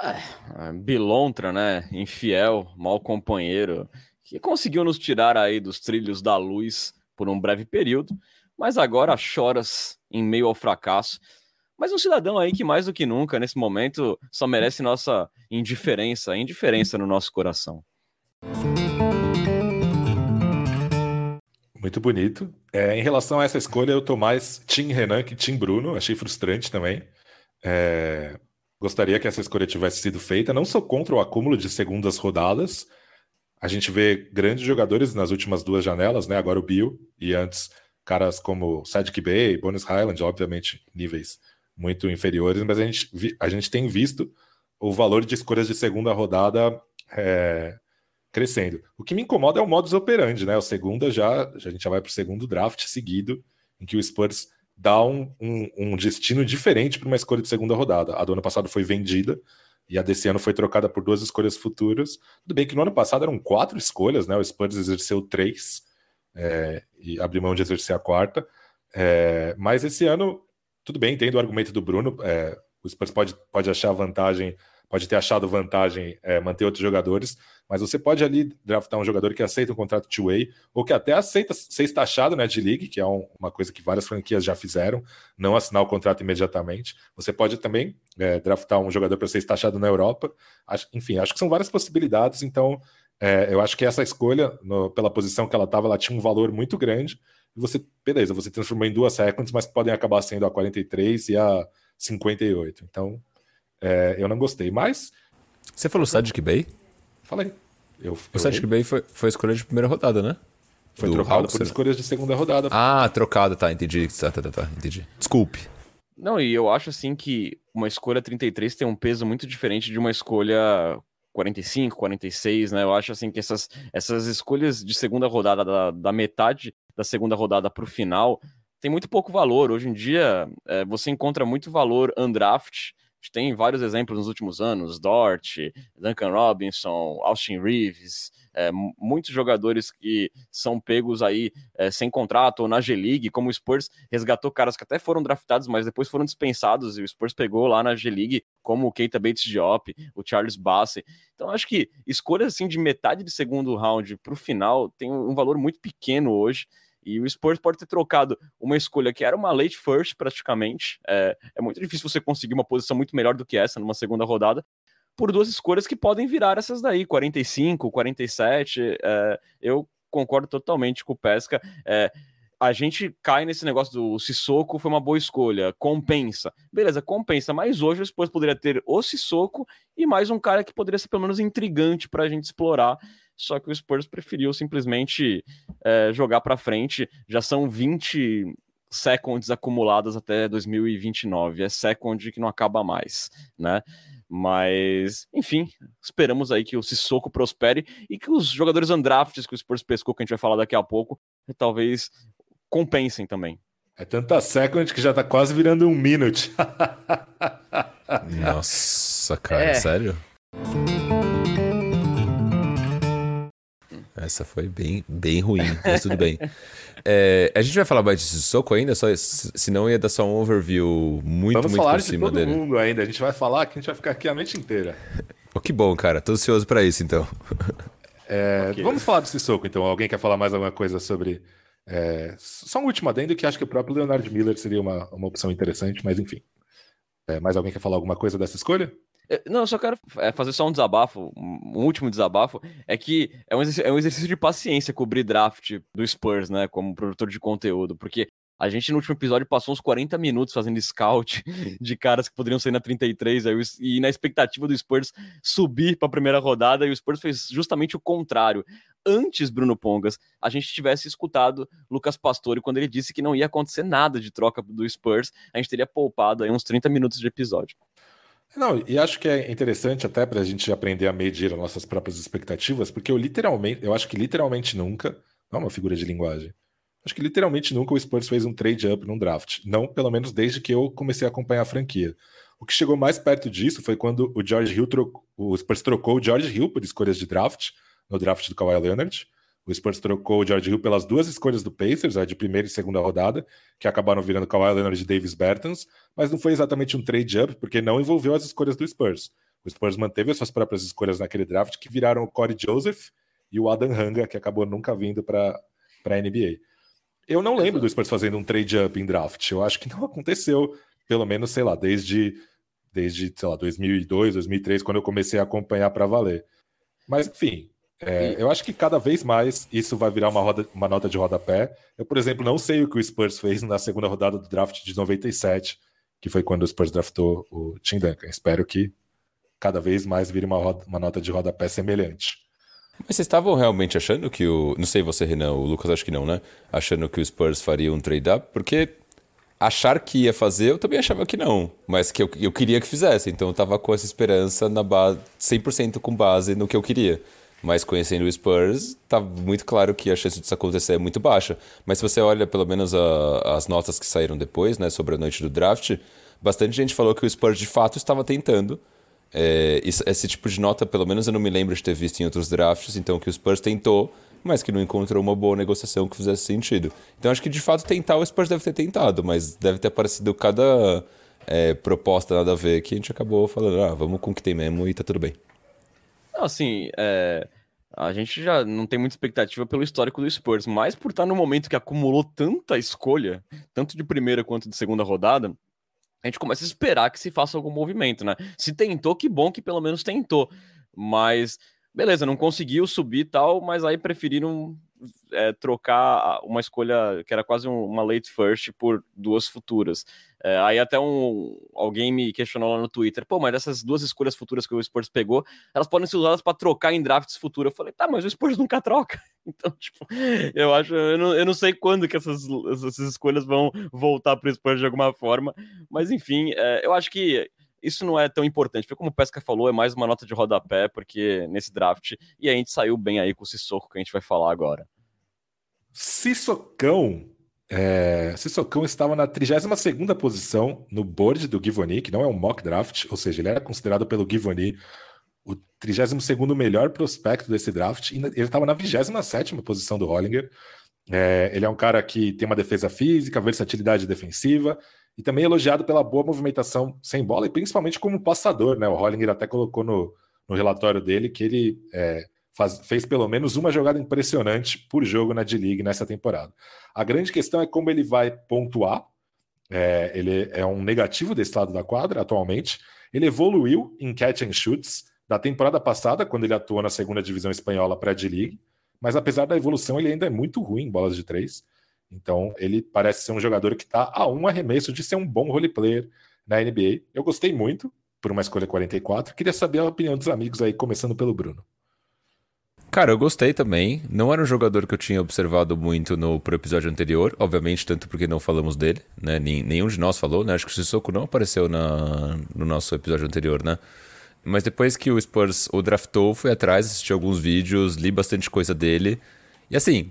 É, bilontra, né? Infiel, mau companheiro que conseguiu nos tirar aí dos trilhos da luz por um breve período, mas agora choras em meio ao fracasso. Mas um cidadão aí que mais do que nunca, nesse momento, só merece nossa indiferença, indiferença no nosso coração. Muito bonito. É, em relação a essa escolha, eu tô mais Tim Renan que Tim Bruno. Achei frustrante também. É, gostaria que essa escolha tivesse sido feita. Não sou contra o acúmulo de segundas rodadas, a gente vê grandes jogadores nas últimas duas janelas, né? Agora o Bill e antes caras como Sadiq Bey, Bonus Highland, obviamente níveis muito inferiores, mas a gente, a gente tem visto o valor de escolhas de segunda rodada é, crescendo. O que me incomoda é o modus operandi, né? O segunda já a gente já vai para o segundo draft seguido, em que o Spurs dá um, um, um destino diferente para uma escolha de segunda rodada. A do ano passado foi vendida, e a desse ano foi trocada por duas escolhas futuras. Tudo bem que no ano passado eram quatro escolhas, né? O Spurs exerceu três é, e abriu mão de exercer a quarta. É, mas esse ano, tudo bem, entendo o argumento do Bruno. É, o Spurs pode, pode achar vantagem pode ter achado vantagem é, manter outros jogadores, mas você pode ali draftar um jogador que aceita um contrato two-way, ou que até aceita ser taxado né, de league, que é um, uma coisa que várias franquias já fizeram, não assinar o contrato imediatamente. Você pode também é, draftar um jogador para ser taxado na Europa. Acho, enfim, acho que são várias possibilidades, então é, eu acho que essa escolha, no, pela posição que ela estava, ela tinha um valor muito grande. E você, beleza, você transformou em duas seconds, mas podem acabar sendo a 43 e a 58. Então, é, eu não gostei, mas. Você falou Sadiq Bey? Falei. Eu, o eu Sadiq Bey foi, foi escolha de primeira rodada, né? Foi Do trocado Hawks, por escolhas de segunda rodada. Ah, trocado, tá, entendi. Tá, tá, tá, tá, entendi. Desculpe. Não, e eu acho assim que uma escolha 33 tem um peso muito diferente de uma escolha 45, 46, né? Eu acho assim que essas, essas escolhas de segunda rodada, da, da metade da segunda rodada para o final, tem muito pouco valor. Hoje em dia, é, você encontra muito valor undraft gente tem vários exemplos nos últimos anos, Dort, Duncan Robinson, Austin Reeves, é, muitos jogadores que são pegos aí é, sem contrato ou na G-League, como o Spurs resgatou caras que até foram draftados, mas depois foram dispensados, e o Spurs pegou lá na G-League, como o Keita Bates Diop, o Charles Bassey. Então, acho que escolhas assim de metade de segundo round para o final tem um valor muito pequeno hoje. E o Spurs pode ter trocado uma escolha que era uma late first, praticamente. É, é muito difícil você conseguir uma posição muito melhor do que essa numa segunda rodada, por duas escolhas que podem virar essas daí, 45, 47. É, eu concordo totalmente com o Pesca. É, a gente cai nesse negócio do Sissoko foi uma boa escolha, compensa. Beleza, compensa, mas hoje o Spurs poderia ter o Sissoko e mais um cara que poderia ser pelo menos intrigante para a gente explorar. Só que o Spurs preferiu simplesmente é, jogar para frente. Já são 20 seconds acumuladas até 2029. É second que não acaba mais, né? Mas, enfim, esperamos aí que o Sissoko prospere e que os jogadores undrafts que o Spurs pescou, que a gente vai falar daqui a pouco, talvez compensem também. É tanta second que já tá quase virando um minute. Nossa, cara, é. sério? Essa foi bem, bem ruim, mas tudo bem. É, a gente vai falar mais de Sissoko ainda, só, senão ia dar só um overview muito, Vamos muito falar por cima de todo dele. mundo ainda, a gente vai falar que a gente vai ficar aqui a noite inteira. Oh, que bom, cara, tô ansioso para isso então. É, okay. Vamos falar do Sissoko então. Alguém quer falar mais alguma coisa sobre. É, só um último adendo que acho que o próprio Leonard Miller seria uma, uma opção interessante, mas enfim. É, mais alguém quer falar alguma coisa dessa escolha? Não, eu só quero é, fazer só um desabafo, um último desabafo, é que é um, é um exercício de paciência cobrir draft do Spurs, né, como produtor de conteúdo, porque a gente no último episódio passou uns 40 minutos fazendo scout de caras que poderiam sair na 33 aí, e na expectativa do Spurs subir para a primeira rodada, e o Spurs fez justamente o contrário. Antes, Bruno Pongas, a gente tivesse escutado Lucas Pastore quando ele disse que não ia acontecer nada de troca do Spurs, a gente teria poupado aí uns 30 minutos de episódio. Não, e acho que é interessante até para a gente aprender a medir as nossas próprias expectativas, porque eu literalmente, eu acho que literalmente nunca, não é uma figura de linguagem, acho que literalmente nunca o Spurs fez um trade up num draft. Não, pelo menos desde que eu comecei a acompanhar a franquia. O que chegou mais perto disso foi quando o George Hill trocou, o Spurs trocou o George Hill por escolhas de draft, no draft do Kawhi Leonard. O Spurs trocou o George Hill pelas duas escolhas do Pacers, a de primeira e segunda rodada, que acabaram virando Kawhi Leonard e Davis Bertans, mas não foi exatamente um trade-up, porque não envolveu as escolhas do Spurs. O Spurs manteve as suas próprias escolhas naquele draft, que viraram o Corey Joseph e o Adam Hanga, que acabou nunca vindo para a NBA. Eu não lembro do Spurs fazendo um trade-up em draft. Eu acho que não aconteceu, pelo menos, sei lá, desde, desde sei lá, 2002, 2003, quando eu comecei a acompanhar para valer. Mas, enfim, é, eu acho que cada vez mais isso vai virar uma, roda, uma nota de rodapé. Eu, por exemplo, não sei o que o Spurs fez na segunda rodada do draft de 97, que foi quando o Spurs draftou o Tim Duncan. Espero que cada vez mais vire uma, roda, uma nota de rodapé semelhante. Mas vocês estavam realmente achando que o. Não sei você, Renan, o Lucas acho que não, né? Achando que o Spurs faria um trade-up? Porque achar que ia fazer, eu também achava que não. Mas que eu, eu queria que fizesse. Então eu tava com essa esperança na base, 100% com base no que eu queria. Mas conhecendo o Spurs, tá muito claro que a chance disso acontecer é muito baixa. Mas se você olha pelo menos a, as notas que saíram depois, né, sobre a noite do draft, bastante gente falou que o Spurs de fato estava tentando. É, esse tipo de nota, pelo menos eu não me lembro de ter visto em outros drafts, então que o Spurs tentou, mas que não encontrou uma boa negociação que fizesse sentido. Então acho que de fato tentar o Spurs deve ter tentado, mas deve ter aparecido cada é, proposta nada a ver que a gente acabou falando, ah, vamos com o que tem mesmo e tá tudo bem. Assim, é, a gente já não tem muita expectativa pelo histórico do Spurs, mas por estar no momento que acumulou tanta escolha, tanto de primeira quanto de segunda rodada, a gente começa a esperar que se faça algum movimento, né? Se tentou, que bom que pelo menos tentou. Mas, beleza, não conseguiu subir e tal, mas aí preferiram é, trocar uma escolha que era quase uma late first por duas futuras. É, aí até um alguém me questionou lá no Twitter, pô, mas essas duas escolhas futuras que o Spurs pegou, elas podem ser usadas para trocar em drafts futuros. Eu falei, tá, mas o Spurs nunca troca. Então, tipo, eu acho, eu não, eu não sei quando que essas, essas escolhas vão voltar para o Spurs de alguma forma, mas enfim, é, eu acho que isso não é tão importante. Foi como o Pesca falou, é mais uma nota de rodapé, porque nesse draft, e a gente saiu bem aí com o Sissoko que a gente vai falar agora. Sissocão É, Sissocão estava na 32 posição no board do Givoni, que não é um mock draft, ou seja, ele era considerado pelo Givoni o 32 melhor prospecto desse draft, e ele estava na 27 posição do Hollinger. É, ele é um cara que tem uma defesa física, versatilidade defensiva, e também elogiado pela boa movimentação sem bola, e principalmente como passador. Né? O Hollinger até colocou no, no relatório dele que ele é, faz, fez pelo menos uma jogada impressionante por jogo na D-League nessa temporada. A grande questão é como ele vai pontuar. É, ele é um negativo desse lado da quadra atualmente. Ele evoluiu em catch and shoots da temporada passada, quando ele atuou na segunda divisão espanhola para a D-League, mas apesar da evolução, ele ainda é muito ruim em bolas de três. Então, ele parece ser um jogador que está a um arremesso de ser um bom role player na NBA. Eu gostei muito por uma escolha 44. Queria saber a opinião dos amigos aí, começando pelo Bruno. Cara, eu gostei também. Não era um jogador que eu tinha observado muito no pro episódio anterior, obviamente, tanto porque não falamos dele, né? Nenhum de nós falou, né? Acho que o Sissoko não apareceu na, no nosso episódio anterior, né? Mas depois que o Spurs o draftou, fui atrás, assisti alguns vídeos, li bastante coisa dele. E assim,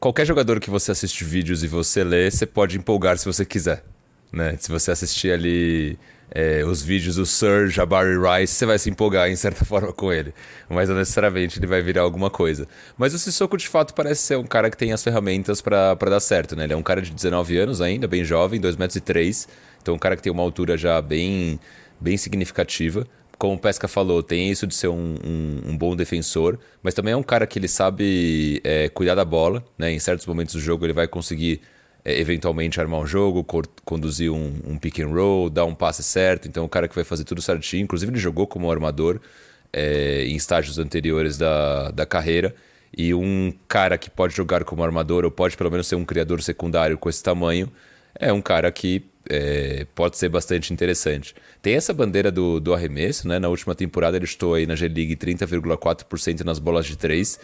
qualquer jogador que você assiste vídeos e você lê, você pode empolgar se você quiser. Né? Se você assistir ali é, os vídeos do Sir Jabari Rice, você vai se empolgar em certa forma com ele. Mas não necessariamente ele vai virar alguma coisa. Mas o Sissoko de fato parece ser um cara que tem as ferramentas para dar certo, né? Ele é um cara de 19 anos ainda, bem jovem, 2 metros e 3. Então um cara que tem uma altura já bem, bem significativa. Como o Pesca falou, tem isso de ser um, um, um bom defensor, mas também é um cara que ele sabe é, cuidar da bola, né? Em certos momentos do jogo ele vai conseguir é, eventualmente armar um jogo, conduzir um, um, pick and roll, dar um passe certo. Então, o cara que vai fazer tudo certinho. Inclusive, ele jogou como armador é, em estágios anteriores da, da carreira. E um cara que pode jogar como armador, ou pode pelo menos ser um criador secundário com esse tamanho, é um cara que é, pode ser bastante interessante. Tem essa bandeira do, do arremesso, né? Na última temporada ele estou aí na G-League 30,4% nas bolas de 3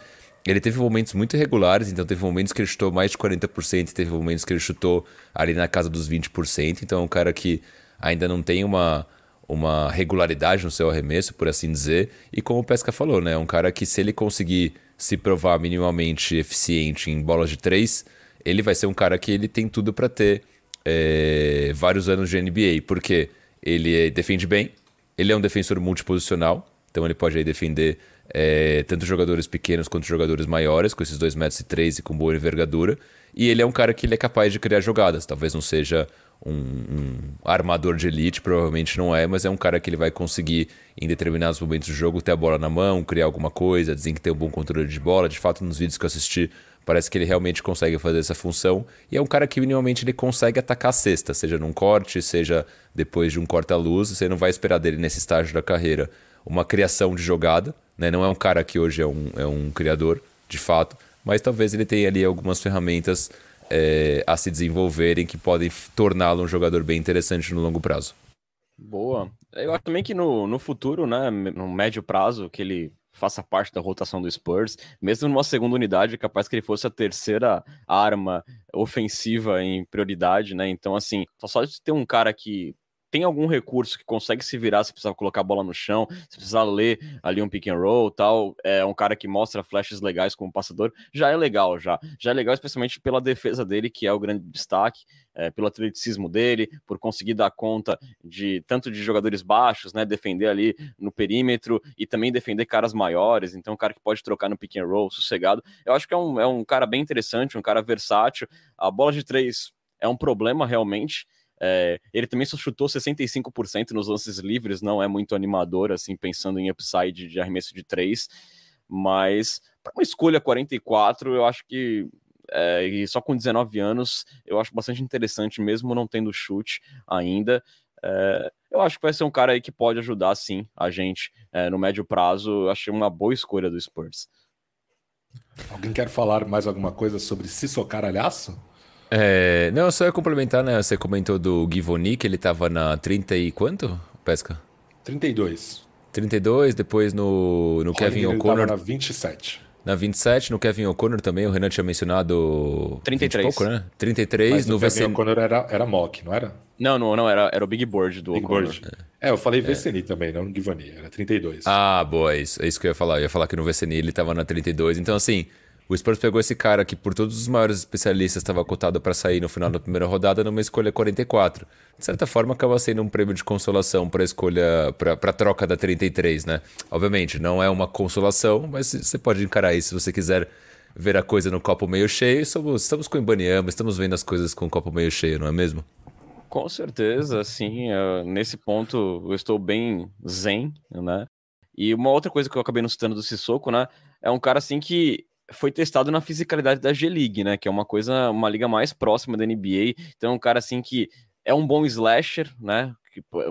ele teve momentos muito irregulares, então teve momentos que ele chutou mais de 40%, teve momentos que ele chutou ali na casa dos 20%, então é um cara que ainda não tem uma, uma regularidade no seu arremesso, por assim dizer, e como o Pesca falou, né, é um cara que se ele conseguir se provar minimamente eficiente em bolas de três, ele vai ser um cara que ele tem tudo para ter é, vários anos de NBA, porque ele defende bem, ele é um defensor multiposicional, então ele pode aí defender é, tanto jogadores pequenos quanto jogadores maiores, com esses 2 metros e 3 e com boa envergadura. E ele é um cara que ele é capaz de criar jogadas. Talvez não seja um, um, armador de elite, provavelmente não é, mas é um cara que ele vai conseguir, em determinados momentos do jogo, ter a bola na mão, criar alguma coisa, dizer que tem um bom controle de bola. De fato, nos vídeos que eu assisti, parece que ele realmente consegue fazer essa função. E é um cara que minimamente ele consegue atacar a cesta, seja num corte, seja depois de um corta-luz. Você não vai esperar dele nesse estágio da carreira uma criação de jogada. Né? Não é um cara que hoje é um, é um criador, de fato, mas talvez ele tenha ali algumas ferramentas é, a se desenvolverem que podem torná-lo um jogador bem interessante no longo prazo. Boa. Eu acho também que no, no futuro, né, no médio prazo, que ele faça parte da rotação do Spurs, mesmo numa segunda unidade, é capaz que ele fosse a terceira arma ofensiva em prioridade, né? Então, assim, só de ter um cara que tem algum recurso que consegue se virar se precisar colocar a bola no chão, se precisar ler ali um pick and roll tal, é um cara que mostra flashes legais como passador, já é legal, já. Já é legal, especialmente pela defesa dele, que é o grande destaque, é, pelo atleticismo dele, por conseguir dar conta de tanto de jogadores baixos, né, defender ali no perímetro e também defender caras maiores, então um cara que pode trocar no pick and roll, sossegado. Eu acho que é um, é um cara bem interessante, um cara versátil. A bola de três é um problema realmente, é, ele também só chutou 65% nos lances livres, não é muito animador, assim, pensando em upside de arremesso de 3, mas para uma escolha 44, eu acho que é, e só com 19 anos, eu acho bastante interessante, mesmo não tendo chute ainda. É, eu acho que vai ser um cara aí que pode ajudar, sim, a gente é, no médio prazo. Eu achei uma boa escolha do Spurs. Alguém quer falar mais alguma coisa sobre se socar alhaço? É, não, só ia complementar, né? Você comentou do Givoni, que ele tava na 30 e quanto, Pesca? 32. 32, depois no, no Kevin O'Connor. na 27. Na 27, no Kevin O'Connor também, o Renan tinha mencionado. 33. Pouco, né? 33 Mas no, no Kevin VCN... O'Connor era, era mock, não era? Não, não, não, era, era o Big Board do Big O'Connor. Board. É, eu falei VCNI é. também, não no Givoni, era 32. Ah, boa, é isso, é isso que eu ia falar. Eu ia falar que no VCNI ele tava na 32. Então, assim, O Spurs pegou esse cara que, por todos os maiores especialistas, estava cotado para sair no final da primeira rodada numa escolha 44. De certa forma, acaba sendo um prêmio de consolação para a escolha, para a troca da 33, né? Obviamente, não é uma consolação, mas você pode encarar isso se você quiser ver a coisa no copo meio cheio. Somos, estamos com o Ibaniama, estamos vendo as coisas com o copo meio cheio, não é mesmo? Com certeza, sim. Nesse ponto, eu estou bem zen, né? E uma outra coisa que eu acabei não citando do Sissoko, né? É um cara assim que foi testado na fisicalidade da G-League, né? Que é uma coisa, uma liga mais próxima da NBA. Então, é um cara assim que é um bom slasher, né?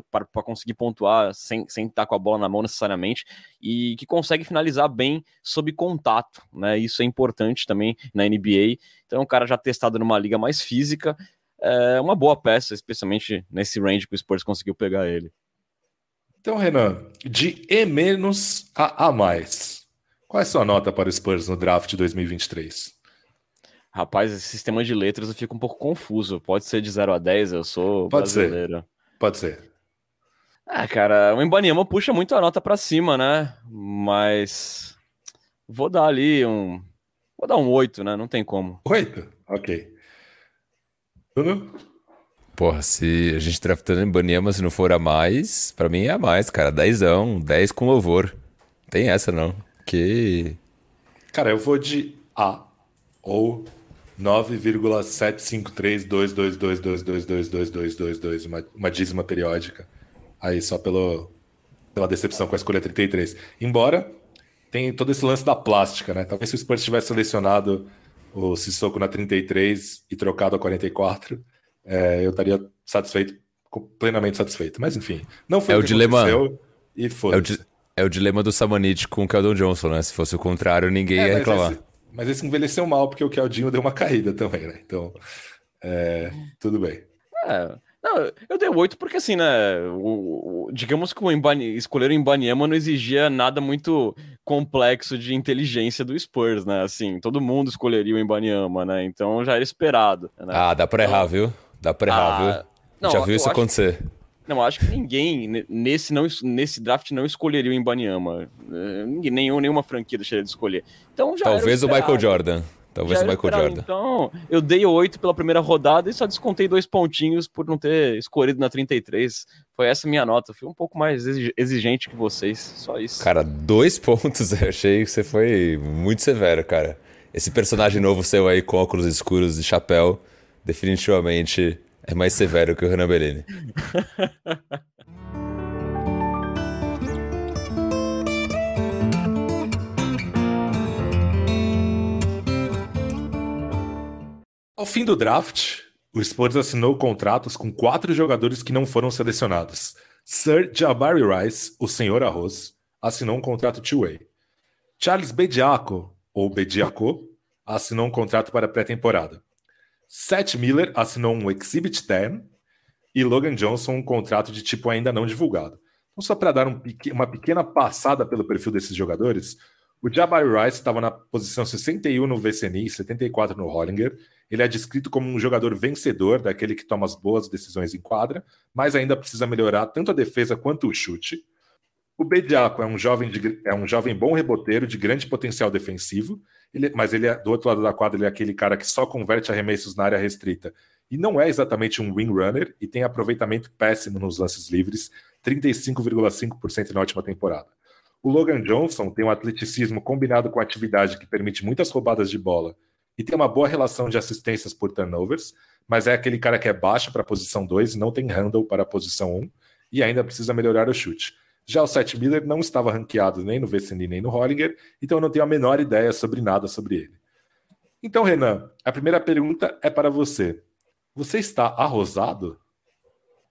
Para conseguir pontuar sem, sem estar com a bola na mão necessariamente e que consegue finalizar bem sob contato, né? Isso é importante também na NBA. Então, é um cara já testado numa liga mais física, é uma boa peça, especialmente nesse range que o Spurs conseguiu pegar ele. Então, Renan, de E menos a A mais. Qual é a sua nota para o Spurs no draft de 2023? Rapaz, esse sistema de letras eu fico um pouco confuso. Pode ser de 0 a 10, eu sou Pode brasileiro. Ser. Pode ser. Ah, cara, o Embanyama puxa muito a nota para cima, né? Mas vou dar ali um vou dar um 8, né? Não tem como. 8? OK. Bruno? Porra, se a gente draftando Embanyama se não for a mais, para mim é a mais, cara. 10, 10 com louvor. Tem essa não. Que. Cara, eu vou de A ou 9,7532222222222, uma, uma dízima periódica. Aí só pelo, pela decepção com a escolha 33. Embora tem todo esse lance da plástica, né? Talvez se o Spurs tivesse selecionado o Sissoko na 33 e trocado a 44, é, eu estaria satisfeito, plenamente satisfeito. Mas enfim, não foi é o, o dilema. E foi. É o, di é o dilema do Samanit com o Keldon Johnson, né? Se fosse o contrário, ninguém é, ia reclamar. Esse, mas esse envelheceu mal, porque o Keldinho deu uma caída também, né? Então, é, tudo bem. É, não, eu dei oito porque, assim, né? O, o, digamos que o Embani, escolher o Embanyama não exigia nada muito complexo de inteligência do Spurs, né? Assim, todo mundo escolheria o Embanyama, né? Então já era esperado. Né? Ah, dá pra errar, então, viu? Dá pra errar, ah, viu? Não, já viu isso acontecer. Que... Não, acho que ninguém nesse, não, nesse draft não escolheria o Imbaniama. Eh, nenhum, nenhuma franquia deixaria de escolher. Então já Talvez o Michael Jordan. Talvez já o Michael. Jordan. Então, eu dei oito pela primeira rodada e só descontei dois pontinhos por não ter escolhido na 33. Foi essa minha nota. Fui um pouco mais exigente que vocês. Só isso. Cara, dois pontos. Eu achei que você foi muito severo, cara. Esse personagem novo seu aí com óculos escuros e chapéu, definitivamente é mais severo que o Renan Bellini. Ao fim do draft, o Spurs assinou contratos com quatro jogadores que não foram selecionados. Sir Jabari Rice, o senhor arroz, assinou um contrato two-way. Charles Bediaco, ou Bediaco, assinou um contrato para pré-temporada. Seth Miller assinou um Exhibit 10 e Logan Johnson um contrato de tipo ainda não divulgado. Então, só para dar um, uma pequena passada pelo perfil desses jogadores, o Jabari Rice estava na posição 61 no VCNI, 74 no Hollinger. Ele é descrito como um jogador vencedor, daquele que toma as boas decisões em quadra, mas ainda precisa melhorar tanto a defesa quanto o chute. O Bediaco é um jovem de, é um jovem bom reboteiro de grande potencial defensivo ele, mas ele é, do outro lado da quadra, ele é aquele cara que só converte arremessos na área restrita. E não é exatamente um wing runner e tem aproveitamento péssimo nos lances livres, 35,5% na última temporada. O Logan Johnson tem um atleticismo combinado com atividade que permite muitas roubadas de bola e tem uma boa relação de assistências por turnovers, mas é aquele cara que é baixo para a posição 2 e não tem handle para a posição 1 um, e ainda precisa melhorar o chute. Já o Seth Miller não estava ranqueado nem no VCN nem no Hollinger, então eu não tenho a menor ideia sobre nada sobre ele. Então, Renan, a primeira pergunta é para você. Você está arrosado?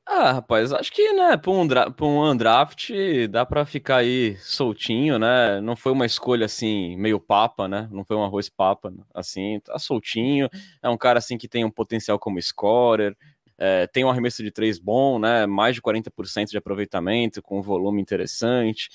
Ah, rapaz, acho que, né, para um, um undraft dá para ficar aí soltinho, né? Não foi uma escolha assim, meio papa, né? Não foi um arroz papa, assim, tá soltinho. É um cara assim que tem um potencial como scorer, é, tem um arremesso de três bom, né? Mais de 40% de aproveitamento, com um volume interessante.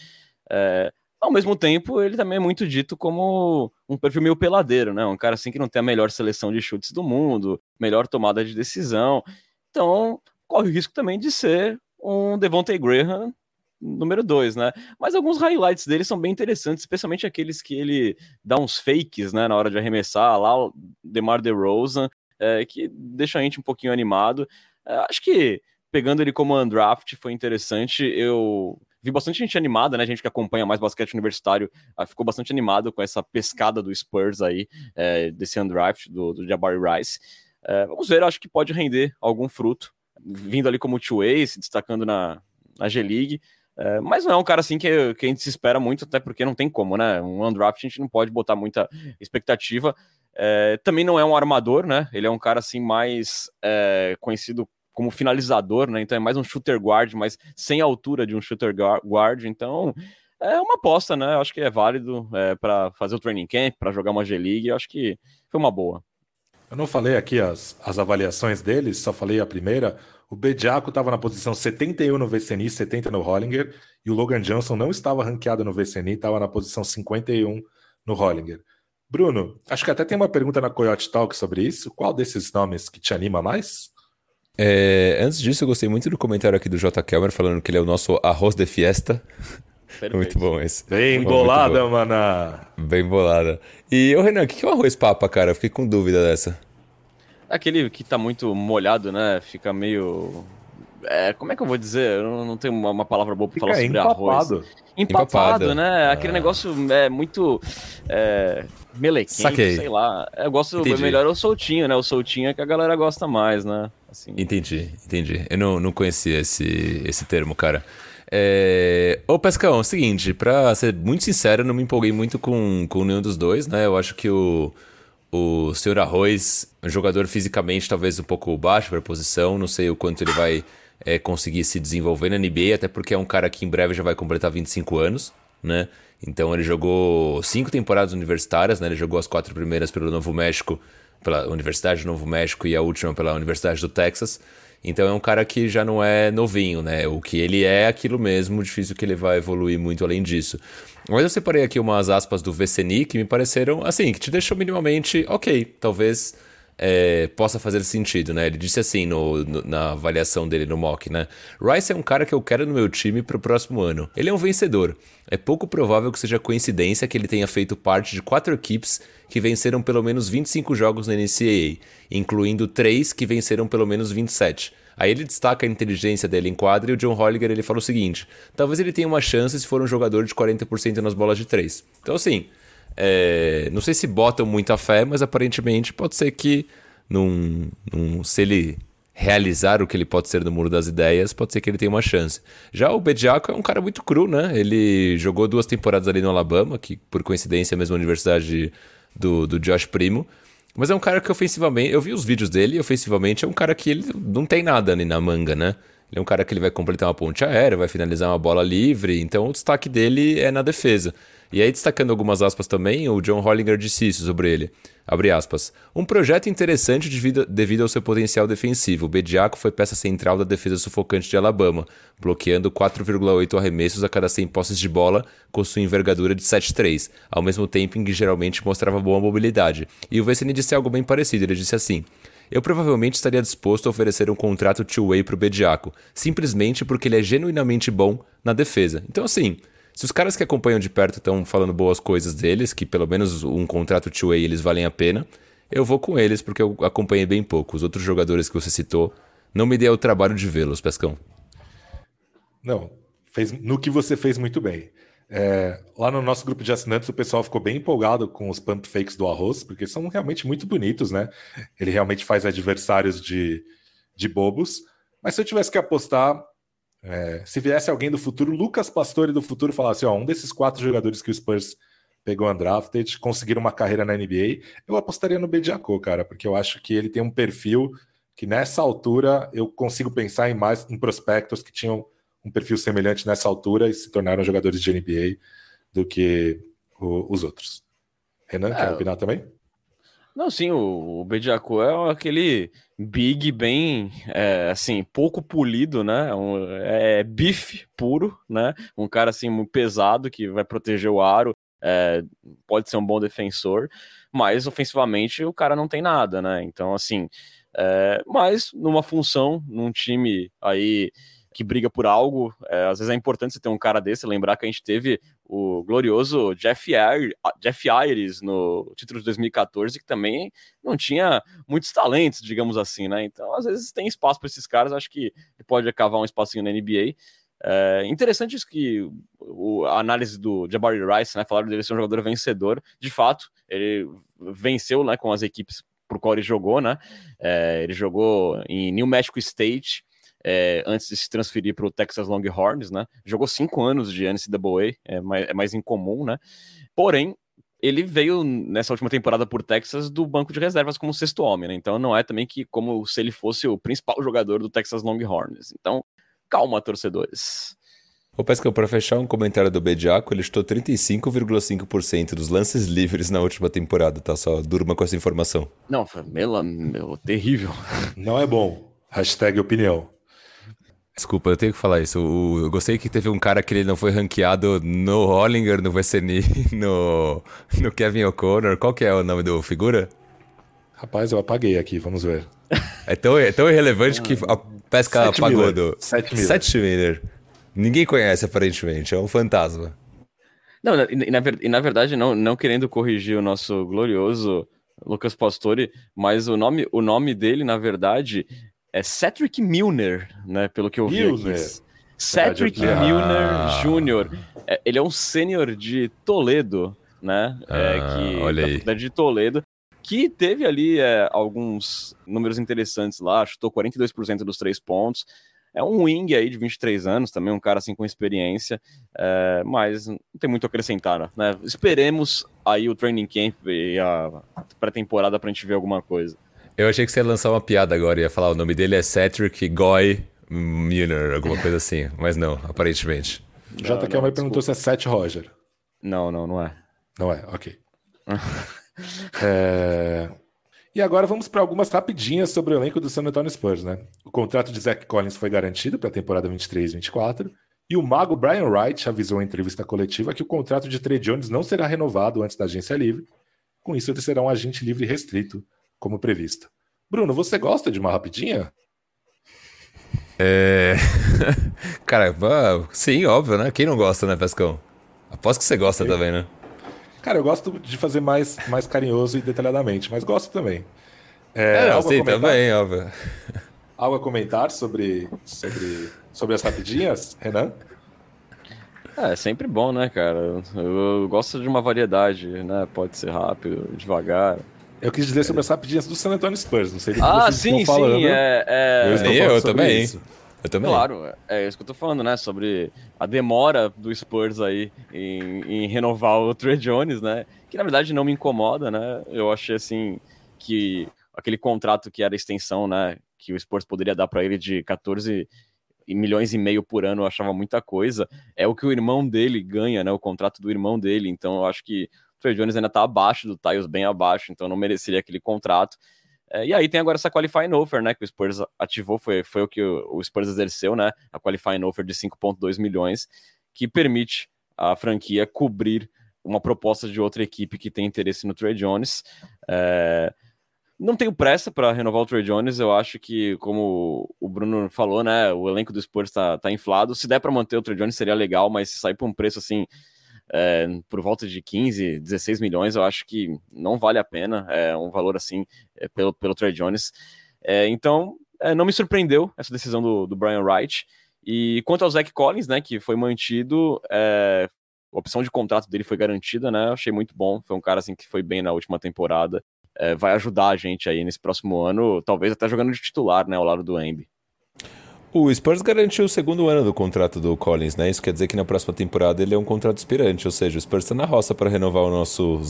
É, ao mesmo tempo, ele também é muito dito como um perfil meio peladeiro, né? Um cara assim que não tem a melhor seleção de chutes do mundo, melhor tomada de decisão. Então, corre o risco também de ser um Devontae Graham número dois, né? Mas alguns highlights dele são bem interessantes, especialmente aqueles que ele dá uns fakes, né, na hora de arremessar, lá o DeMar DeRozan, é, que deixa a gente um pouquinho animado. É, acho que pegando ele como undraft foi interessante. Eu vi bastante gente animada, né? Gente que acompanha mais basquete universitário uh, ficou bastante animado com essa pescada do Spurs aí, é, desse undraft do, do Jabari Rice. É, vamos ver, acho que pode render algum fruto, vindo ali como two-way, se destacando na, na G-League. É, mas não é um cara assim que, que, a gente se espera muito, até porque não tem como, né? Um undraft a gente não pode botar muita expectativa. É, também não é um armador, né? Ele é um cara assim mais é, conhecido como finalizador, né? Então é mais um shooter guard, mas sem altura de um shooter guard. Então é uma aposta, né? Acho que é válido é, para fazer o training camp, para jogar uma G-League. Acho que foi uma boa. Eu não falei aqui as, as avaliações deles, só falei a primeira. O Bediaco estava na posição 71 no VCNI, 70 no Hollinger, e o Logan Johnson não estava ranqueado no VCNI, estava na posição 51 no Hollinger. Bruno, acho que até tem uma pergunta na Coyote Talk sobre isso. Qual desses nomes que te anima mais? É, antes disso, eu gostei muito do comentário aqui do J. Kelmer falando que ele é o nosso arroz de fiesta. Perfeito. Muito bom esse. Bem Foi bolada, mana. Bem bolada. E, ô Renan, o que é um arroz papa, cara? Eu fiquei com dúvida dessa. Aquele que tá muito molhado, né? Fica meio. É, como é que eu vou dizer? Eu não tenho uma, uma palavra boa pra Fica falar sobre empapado. arroz. Empapado, empapado né? Ah. Aquele negócio é muito. É, melequento, Saquei. sei lá. Eu gosto entendi. melhor o soltinho, né? O soltinho é que a galera gosta mais, né? Assim. Entendi, entendi. Eu não, não conhecia esse, esse termo, cara. É... Ô, Pescão, é o seguinte, pra ser muito sincero, eu não me empolguei muito com, com nenhum dos dois, né? Eu acho que o, o Senhor Arroz é um jogador fisicamente talvez um pouco baixo para a posição, não sei o quanto ele vai é, conseguir se desenvolver na NBA, até porque é um cara que em breve já vai completar 25 anos, né? Então ele jogou cinco temporadas universitárias, né? Ele jogou as quatro primeiras pelo Novo México, pela Universidade do Novo México e a última pela Universidade do Texas. Então é um cara que já não é novinho, né? O que ele é aquilo mesmo, difícil que ele vai evoluir muito além disso. Mas eu separei aqui umas aspas do VCNI que me pareceram assim, que te deixou minimamente ok, talvez é, possa fazer sentido, né? Ele disse assim no, no, na avaliação dele no mock, né? Rice é um cara que eu quero no meu time para o próximo ano. Ele é um vencedor. É pouco provável que seja coincidência que ele tenha feito parte de quatro equipes que venceram pelo menos 25 jogos na NCAA, incluindo três que venceram pelo menos 27. Aí ele destaca a inteligência dele em quadra e o John Holliger ele fala o seguinte: talvez ele tenha uma chance se for um jogador de 40% nas bolas de três. Então assim, é, não sei se botam muita fé, mas aparentemente pode ser que num, num, se ele realizar o que ele pode ser no Muro das Ideias, pode ser que ele tenha uma chance. Já o Bediaco é um cara muito cru, né? Ele jogou duas temporadas ali no Alabama, que por coincidência é a mesma universidade do, do Josh Primo. Mas é um cara que ofensivamente, eu vi os vídeos dele, ofensivamente é um cara que ele não tem nada ali na manga, né? Ele é um cara que ele vai completar uma ponte aérea, vai finalizar uma bola livre, então o destaque dele é na defesa. E aí, destacando algumas aspas também, o John Hollinger disse isso sobre ele. Abre aspas. Um projeto interessante devido, devido ao seu potencial defensivo. Bediaco foi peça central da defesa sufocante de Alabama, bloqueando 4,8 arremessos a cada 100 posses de bola, com sua envergadura de 7,3, ao mesmo tempo em que geralmente mostrava boa mobilidade. E o VCN disse algo bem parecido, ele disse assim... Eu provavelmente estaria disposto a oferecer um contrato two-way para o Bediaco, simplesmente porque ele é genuinamente bom na defesa. Então, assim, se os caras que acompanham de perto estão falando boas coisas deles, que pelo menos um contrato two-way eles valem a pena, eu vou com eles porque eu acompanhei bem pouco. Os outros jogadores que você citou, não me deu o trabalho de vê-los, Pescão. Não, fez no que você fez muito bem. É, lá no nosso grupo de assinantes, o pessoal ficou bem empolgado com os pump fakes do arroz, porque são realmente muito bonitos, né? Ele realmente faz adversários de, de bobos. Mas se eu tivesse que apostar, é, se viesse alguém do futuro, Lucas Pastore do futuro, falasse: ó, um desses quatro jogadores que o Spurs pegou undrafted, conseguiram uma carreira na NBA, eu apostaria no Bediaco, cara, porque eu acho que ele tem um perfil que nessa altura eu consigo pensar em mais em prospectos que tinham um perfil semelhante nessa altura e se tornaram jogadores de NBA do que o, os outros. Renan, é, quer opinar também? Não, sim, o, o Bediaco é aquele big bem, é, assim, pouco polido, né? Um, é bife puro, né? Um cara, assim, muito pesado que vai proteger o aro, é, pode ser um bom defensor, mas ofensivamente o cara não tem nada, né? Então, assim, é, mas numa função, num time aí que briga por algo. É, às vezes é importante você ter um cara desse, lembrar que a gente teve o glorioso Jeff, Ayres, Jeff Ayres no título de 2014, que também não tinha muitos talentos, digamos assim, né? Então, às vezes tem espaço para esses caras, acho que pode cavar um espacinho na NBA. É interessante isso que o, a análise do Jabari Rice, né? Falaram dele ser um jogador vencedor. De fato, ele venceu né, com as equipes por qual ele jogou, né? É, ele jogou em New Mexico State, é, antes de se transferir para o Texas Longhorns, né? Jogou cinco anos de NCAA, é mais, é mais incomum, né? Porém, ele veio nessa última temporada por Texas do banco de reservas como sexto homem, né? Então não é também que como se ele fosse o principal jogador do Texas Longhorns. Então, calma, torcedores. Ô Pesca, para fechar um comentário do Bediaco, ele estou 35,5% dos lances livres na última temporada, tá? Só durma com essa informação. Não, foi meu, meu, terrível. Não é bom. Hashtag opinião. Desculpa, eu tenho que falar isso. O, eu gostei que teve um cara que ele não foi ranqueado no Hollinger, no VCNI, no, no Kevin O'Connor. Qual que é o nome do figura? Rapaz, eu apaguei aqui, vamos ver. É tão, é tão irrelevante que a pesca Sete apagou do... Sete Miller. Sete Miller. Ninguém conhece, aparentemente. É um fantasma. Não, e na, e na verdade, não, não querendo corrigir o nosso glorioso Lucas Pastore, mas o nome, o nome dele, na verdade, é Cedric Milner, né? Pelo que eu vi Milner. aqui. Cedric ah. Milner Jr. É, ele é um sênior de Toledo, né? É, ah, que, olha da aí. faculdade de Toledo, que teve ali é, alguns números interessantes lá, chutou 42% dos três pontos. É um wing aí de 23 anos, também um cara assim com experiência, é, mas não tem muito a acrescentar, né? Esperemos aí o training camp e a pré-temporada pra gente ver alguma coisa. Eu achei que você ia lançar uma piada agora, ia falar o nome dele é Cedric Goy Milner, alguma coisa assim, mas não, aparentemente. J. Kelmer perguntou se é Seth Roger. Não, não, não é. Não é, ok. é... E agora vamos para algumas rapidinhas sobre o elenco do San Antonio Spurs, né? O contrato de Zach Collins foi garantido para a temporada 23-24 e o mago Brian Wright avisou em entrevista coletiva que o contrato de Trey Jones não será renovado antes da agência livre. Com isso, ele será um agente livre restrito como previsto. Bruno, você gosta de uma rapidinha? É. Cara, sim, óbvio, né? Quem não gosta, né, Pescão? Aposto que você gosta sim. também, né? Cara, eu gosto de fazer mais, mais carinhoso e detalhadamente, mas gosto também. É, é não, sim, também, óbvio. Algo a comentar sobre, sobre, sobre as rapidinhas, Renan? É, é sempre bom, né, cara? Eu, eu gosto de uma variedade, né? Pode ser rápido, devagar. Eu quis dizer sobre as rapidinhas do San Antonio Spurs, não sei do que ah, vocês sim, estão falando. Sim, é, é... Eu, eu, eu também. Isso. Eu também. Claro, é isso que eu tô falando, né? Sobre a demora do Spurs aí em, em renovar o Trey Jones, né? Que na verdade não me incomoda, né? Eu achei assim que aquele contrato que era extensão, né? Que o Spurs poderia dar para ele de 14 milhões e meio por ano, eu achava muita coisa. É o que o irmão dele ganha, né? O contrato do irmão dele. Então eu acho que Trey Jones ainda está abaixo do Tyus, bem abaixo, então não mereceria aquele contrato. É, e aí tem agora essa qualifying offer, né, que o Spurs ativou, foi, foi o que o, o Spurs exerceu, né, a qualifying offer de 5.2 milhões, que permite a franquia cobrir uma proposta de outra equipe que tem interesse no Trey Jones. É, não tenho pressa para renovar o Trey Jones. Eu acho que, como o Bruno falou, né, o elenco do Spurs está tá inflado. Se der para manter o Trey Jones seria legal, mas se sair por um preço assim é, por volta de 15, 16 milhões, eu acho que não vale a pena. É um valor assim é, pelo, pelo Trey Jones. É, então, não me surpreendeu essa decisão do, do, Brian Wright. E quanto ao Zach Collins, né, que foi mantido, a opção de contrato dele foi garantida, né? Achei muito bom. Foi um cara assim que foi bem na última temporada. Vai ajudar a gente aí nesse próximo ano, talvez até jogando de titular, né, ao lado do Embi. O Spurs garantiu o segundo ano do contrato do Collins, né? Isso quer dizer que na próxima temporada ele é um contrato expirante, ou seja, o Spurs está na roça para renovar o nosso,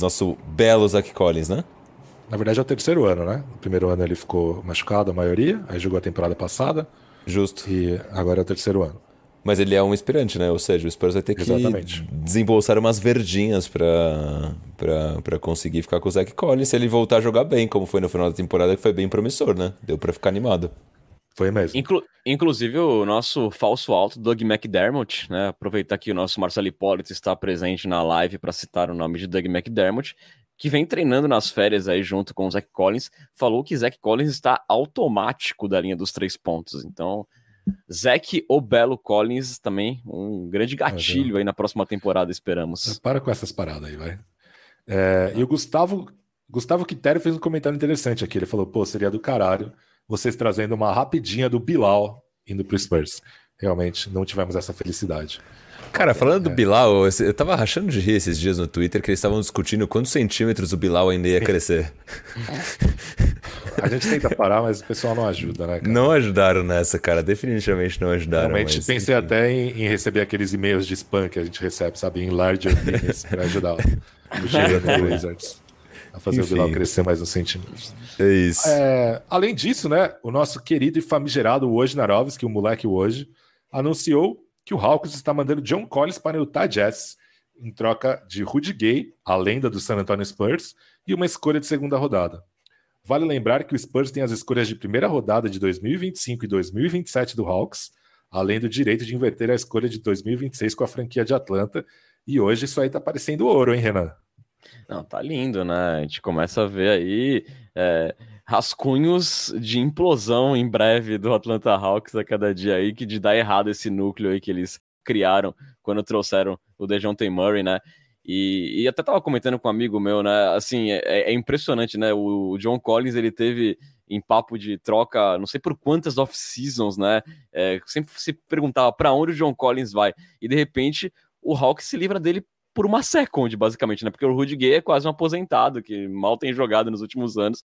nosso belo Zach Collins, né? Na verdade é o terceiro ano, né? O primeiro ano ele ficou machucado, a maioria, aí jogou a temporada passada. Justo. E agora é o terceiro ano. Mas ele é um expirante, né? Ou seja, o Spurs vai ter que Exatamente. desembolsar umas verdinhas para conseguir ficar com o Zach Collins se ele voltar a jogar bem, como foi no final da temporada, que foi bem promissor, né? Deu para ficar animado. Foi mesmo. Inclu inclusive, o nosso falso alto, Doug McDermott, né? Aproveitar que o nosso Marcelo Hipólito está presente na live para citar o nome de Doug McDermott, que vem treinando nas férias aí junto com o Zach Collins, falou que Zach Collins está automático da linha dos três pontos. Então, Zach Belo Collins também, um grande gatilho aí na próxima temporada, esperamos. Para com essas paradas aí, vai. É, e o Gustavo, Gustavo Quitério fez um comentário interessante aqui. Ele falou: pô, seria do caralho vocês trazendo uma rapidinha do Bilal indo pro Spurs. Realmente não tivemos essa felicidade. Cara, falando do é. Bilal, eu tava rachando de rir esses dias no Twitter que eles estavam discutindo quantos centímetros o Bilal ainda ia crescer. A gente tenta parar, mas o pessoal não ajuda, né? Cara? Não ajudaram nessa, cara. Definitivamente não ajudaram. Realmente mas, pensei enfim. até em, em, receber aqueles e-mails de spam que a gente recebe, sabe? Em larger penis pra ajudar o do Wizards a fazer enfim. o Bilal crescer mais uns centímetros. É isso. É, além disso, né? O nosso querido e famigerado Wojnarowski, o moleque hoje, anunciou que o Hawks está mandando John Collins para o Utah Jazz em troca de Rudy Gay, a lenda do San Antonio Spurs, e uma escolha de segunda rodada. Vale lembrar que o Spurs tem as escolhas de primeira rodada de 2025 e 2027 do Hawks, além do direito de inverter a escolha de 2026 com a franquia de Atlanta. E hoje isso aí tá parecendo ouro, hein, Renan? Não, tá lindo, né? A gente começa a ver aí é, rascunhos de implosão em breve do Atlanta Hawks a cada dia aí, que de dar errado esse núcleo aí que eles criaram quando trouxeram o DeJounte Murray, né? E, e, até tava comentando com um amigo meu, né? Assim, é, é impressionante, né? O, o, John Collins, ele teve em papo de troca, não sei por quantas off-seasons, né? É, sempre se perguntava para onde o John Collins vai. E de repente, o Hawks se livra dele por uma second, basicamente, né? Porque o Rudy Gay é quase um aposentado, que mal tem jogado nos últimos anos.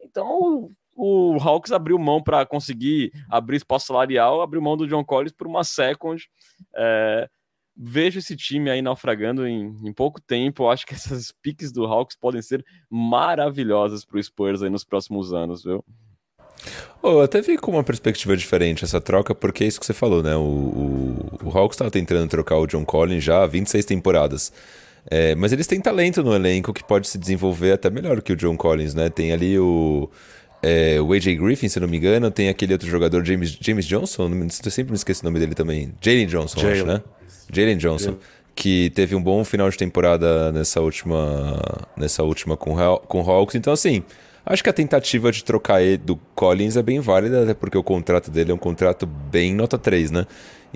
Então, o, Hawks abriu mão para conseguir abrir espaço salarial, abriu mão do John Collins por uma second. É, vejo esse time aí naufragando em, em, pouco tempo. Eu acho que essas piques do Hawks podem ser maravilhosas para o Spurs aí nos próximos anos, viu? Oh, eu até vi com uma perspectiva diferente essa troca, porque é isso que você falou, né? O, o, o Hawks estava tentando trocar o John Collins já há 26 temporadas. É, mas eles têm talento no elenco que pode se desenvolver até melhor que o John Collins, né? Tem ali o, é, o AJ Griffin, se não me engano, tem aquele outro jogador, James, James Johnson, eu sempre me esqueço o nome dele também. Jalen Johnson, Jaylen. acho, né? Jalen Johnson. Que teve um bom final de temporada nessa última, nessa última com, com o Hawks. Então, assim, acho que a tentativa de trocar ele do Collins é bem válida, até porque o contrato dele é um contrato bem nota 3, né?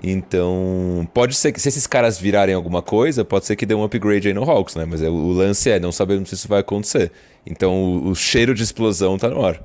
Então, pode ser que se esses caras virarem alguma coisa, pode ser que dê um upgrade aí no Hawks, né? Mas é, o lance é, não sabemos se isso vai acontecer. Então, o, o cheiro de explosão tá no ar.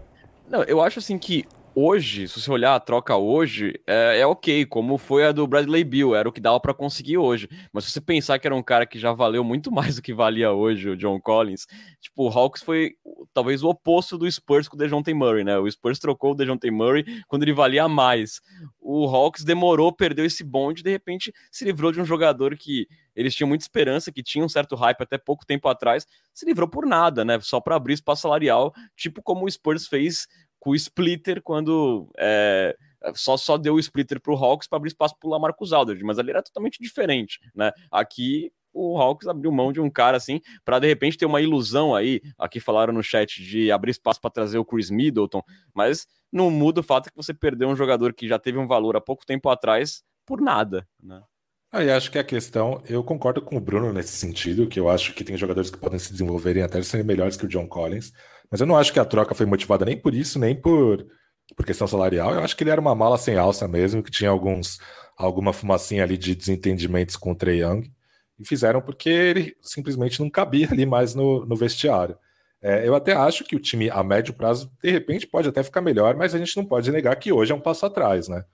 Não, eu acho assim que hoje, se você olhar a troca hoje, é, é, ok, como foi a do Bradley Bill, era o que dava para conseguir hoje. Mas se você pensar que era um cara que já valeu muito mais do que valia hoje, o John Collins, tipo, o Hawks foi talvez o oposto do Spurs com o DeJounte Murray, né? O Spurs trocou o DeJounte Murray quando ele valia mais. O Hawks demorou, perdeu esse bonde, de repente se livrou de um jogador que eles tinham muita esperança, que tinha um certo hype até pouco tempo atrás, se livrou por nada, né? Só para abrir espaço salarial, tipo como o Spurs fez o splitter quando é, só, só deu o splitter para o Hawks para abrir espaço para o Lamarcus Aldridge, mas ali era totalmente diferente, né? Aqui o Hawks abriu mão de um cara assim para de repente ter uma ilusão aí. Aqui falaram no chat de abrir espaço para trazer o Chris Middleton, mas não muda o fato que você perdeu um jogador que já teve um valor há pouco tempo atrás por nada, né? Aí acho que a questão, eu concordo com o Bruno nesse sentido, que eu acho que tem jogadores que podem se desenvolverem até serem melhores que o John Collins. Mas eu não acho que a troca foi motivada nem por isso, nem por, por questão salarial. Eu acho que ele era uma mala sem alça mesmo, que tinha alguns alguma fumacinha ali de desentendimentos com o Trey Young. E fizeram porque ele simplesmente não cabia ali mais no, no vestiário. É, eu até acho que o time a médio prazo, de repente, pode até ficar melhor, mas a gente não pode negar que hoje é um passo atrás, né?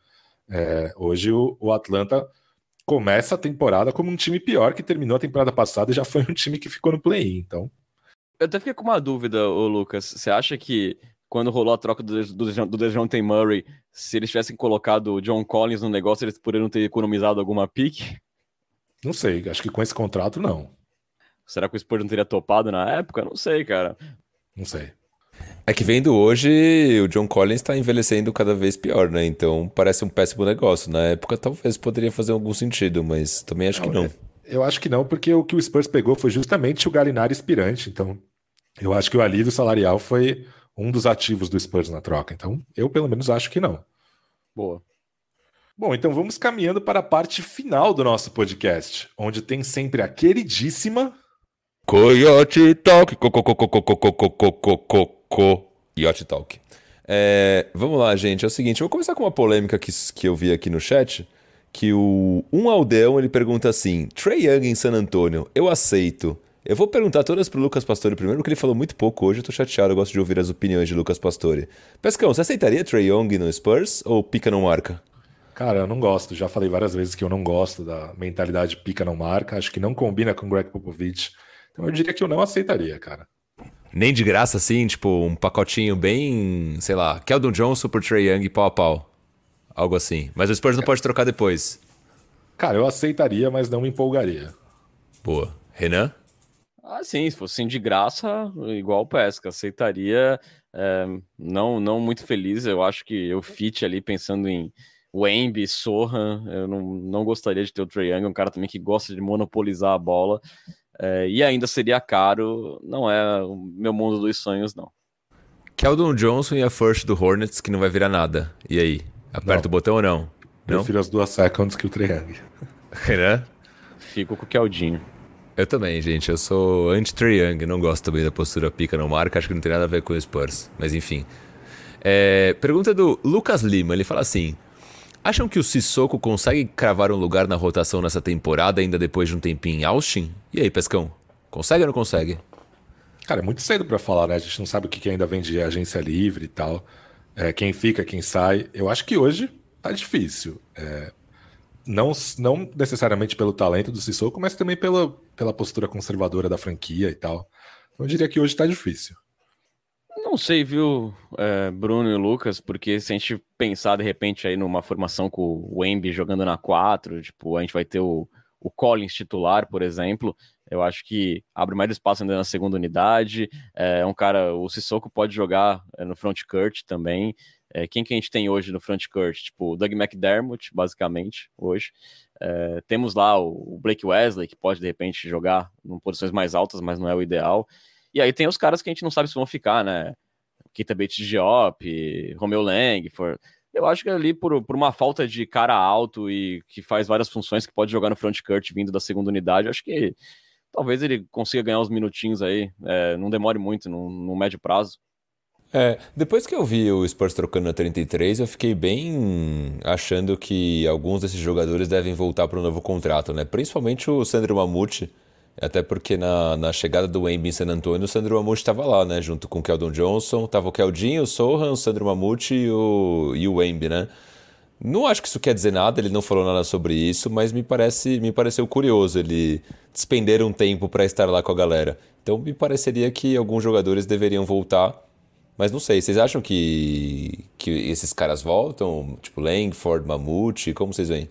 É, hoje o, o Atlanta começa a temporada como um time pior que terminou a temporada passada e já foi um time que ficou no play-in. Então, eu até fiquei com uma dúvida, ô Lucas. Você acha que quando rolou a troca do, do, do DeJounte Murray, se eles tivessem colocado o John Collins no negócio, eles poderiam ter economizado alguma pique? Não sei, acho que com esse contrato não. Será que o Spurs não teria topado na época? Não sei, cara. Não sei. É que vendo hoje, o John Collins está envelhecendo cada vez pior, né? Então parece um péssimo negócio. Na época talvez poderia fazer algum sentido, mas também acho não, que não. É eu acho que não, porque o que o Spurs pegou foi justamente o Galinari aspirante. Então, eu acho que o alívio salarial foi um dos ativos do Spurs na troca. Então, eu pelo menos acho que não. Boa. Bom, então vamos caminhando para a parte final do nosso podcast, onde tem sempre a queridíssima Coyote Talk, co, co, co, co, Coyote Talk. É, vamos lá, gente. É o seguinte, eu vou começar com uma polêmica que, que eu vi aqui no chat. Que o um aldeão ele pergunta assim: Trey Young em San Antonio, eu aceito. Eu vou perguntar todas pro Lucas Pastore primeiro, porque ele falou muito pouco hoje. Eu tô chateado, eu gosto de ouvir as opiniões de Lucas Pastore. Pescão, você aceitaria Trey Young no Spurs ou pica não marca? Cara, eu não gosto. Já falei várias vezes que eu não gosto da mentalidade pica não marca. Acho que não combina com Greg Popovich. Então eu diria que eu não aceitaria, cara. Nem de graça, assim, tipo, um pacotinho bem, sei lá, Keldon Johnson por Trey Young pau a pau. Algo assim. Mas o Spurs não pode trocar depois. Cara, eu aceitaria, mas não me empolgaria. Boa. Renan? Ah, sim, se fosse de graça, igual o Pesca, aceitaria. É, não, não muito feliz. Eu acho que eu fit ali pensando em Wemby, Sohan. Eu não, não gostaria de ter o Trae Young, um cara também que gosta de monopolizar a bola. É, e ainda seria caro. Não é o meu mundo dos sonhos, não. Keldon Johnson e a first do Hornets, que não vai virar nada. E aí? Aperta não. o botão ou não? não? Prefiro as duas seconds que o Young. Renan? Fico com o Keldinho. Eu também, gente. Eu sou Young. Não gosto também da postura pica no marca. Acho que não tem nada a ver com o Spurs. Mas enfim. É, pergunta do Lucas Lima. Ele fala assim: Acham que o Sissoko consegue cravar um lugar na rotação nessa temporada, ainda depois de um tempinho em Austin? E aí, Pescão? Consegue ou não consegue? Cara, é muito cedo para falar, né? A gente não sabe o que ainda vem de agência livre e tal. É, quem fica, quem sai. Eu acho que hoje tá difícil. É, não, não necessariamente pelo talento do Sissoko, mas também pela, pela postura conservadora da franquia e tal. Então eu diria que hoje está difícil. Não sei, viu, é, Bruno e Lucas, porque se a gente pensar de repente aí numa formação com o Wemby jogando na 4, tipo, a gente vai ter o, o Collins titular, por exemplo, eu acho que abre mais espaço ainda na segunda unidade. É um cara, o Sissoko pode jogar é, no front court também. É, quem que a gente tem hoje no front court? Tipo, o Doug McDermott, basicamente, hoje. É, temos lá o Blake Wesley, que pode, de repente, jogar em posições mais altas, mas não é o ideal. E aí tem os caras que a gente não sabe se vão ficar, né? Kita Bates Diop, Romeo Langford. Eu acho que ali, por, por uma falta de cara alto e que faz várias funções, que pode jogar no front court vindo da segunda unidade, acho que talvez ele consiga ganhar uns minutinhos aí, é, não demore muito, no, no médio prazo. É, depois que eu vi o Spurs trocando na 33, eu fiquei bem achando que alguns desses jogadores devem voltar para o novo contrato, né? Principalmente o Sandro Mamute, até porque na, na chegada do Wemby em San Antonio, o Sandro Mamute estava lá, né? Junto com o Keldon Johnson, tava o Keldinho, o Sohan, o Sandro Mamute e o, e o Wemby, né? Não acho que isso quer dizer nada, ele não falou nada sobre isso, mas me parece me pareceu curioso ele despender um tempo para estar lá com a galera. Então me pareceria que alguns jogadores deveriam voltar mas não sei, vocês acham que, que esses caras voltam? Tipo, Langford, Mamute, como vocês veem?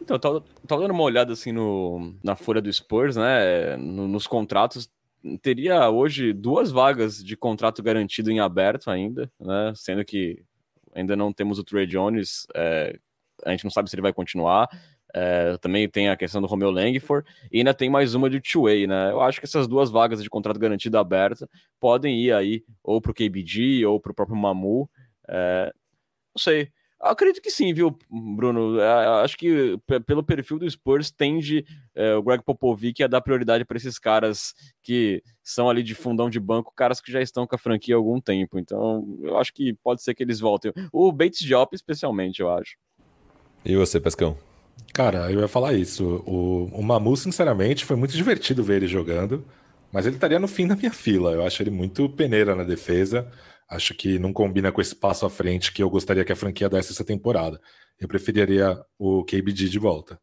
Então, eu tava, tava dando uma olhada assim no, na folha do Spurs, né? No, nos contratos. Teria hoje duas vagas de contrato garantido em aberto ainda, né? Sendo que ainda não temos o Trey Jones, é, a gente não sabe se ele vai continuar. É, também tem a questão do Romeo Langford e ainda tem mais uma de two-way, né? Eu acho que essas duas vagas de contrato garantido aberta podem ir aí ou para o KBG ou para o próprio Mamu. É, não sei. Acredito que sim, viu, Bruno? É, acho que pelo perfil do Spurs tende é, o Greg Popovic a dar prioridade para esses caras que são ali de fundão de banco, caras que já estão com a franquia há algum tempo. Então, eu acho que pode ser que eles voltem. O Bates Diop, especialmente, eu acho. E você, Pescão? Cara, eu ia falar isso. O, o Mamu, sinceramente, foi muito divertido ver ele jogando, mas ele estaria no fim da minha fila. Eu acho ele muito peneira na defesa. Acho que não combina com esse passo à frente que eu gostaria que a franquia desse essa temporada. Eu preferiria o KBD de volta.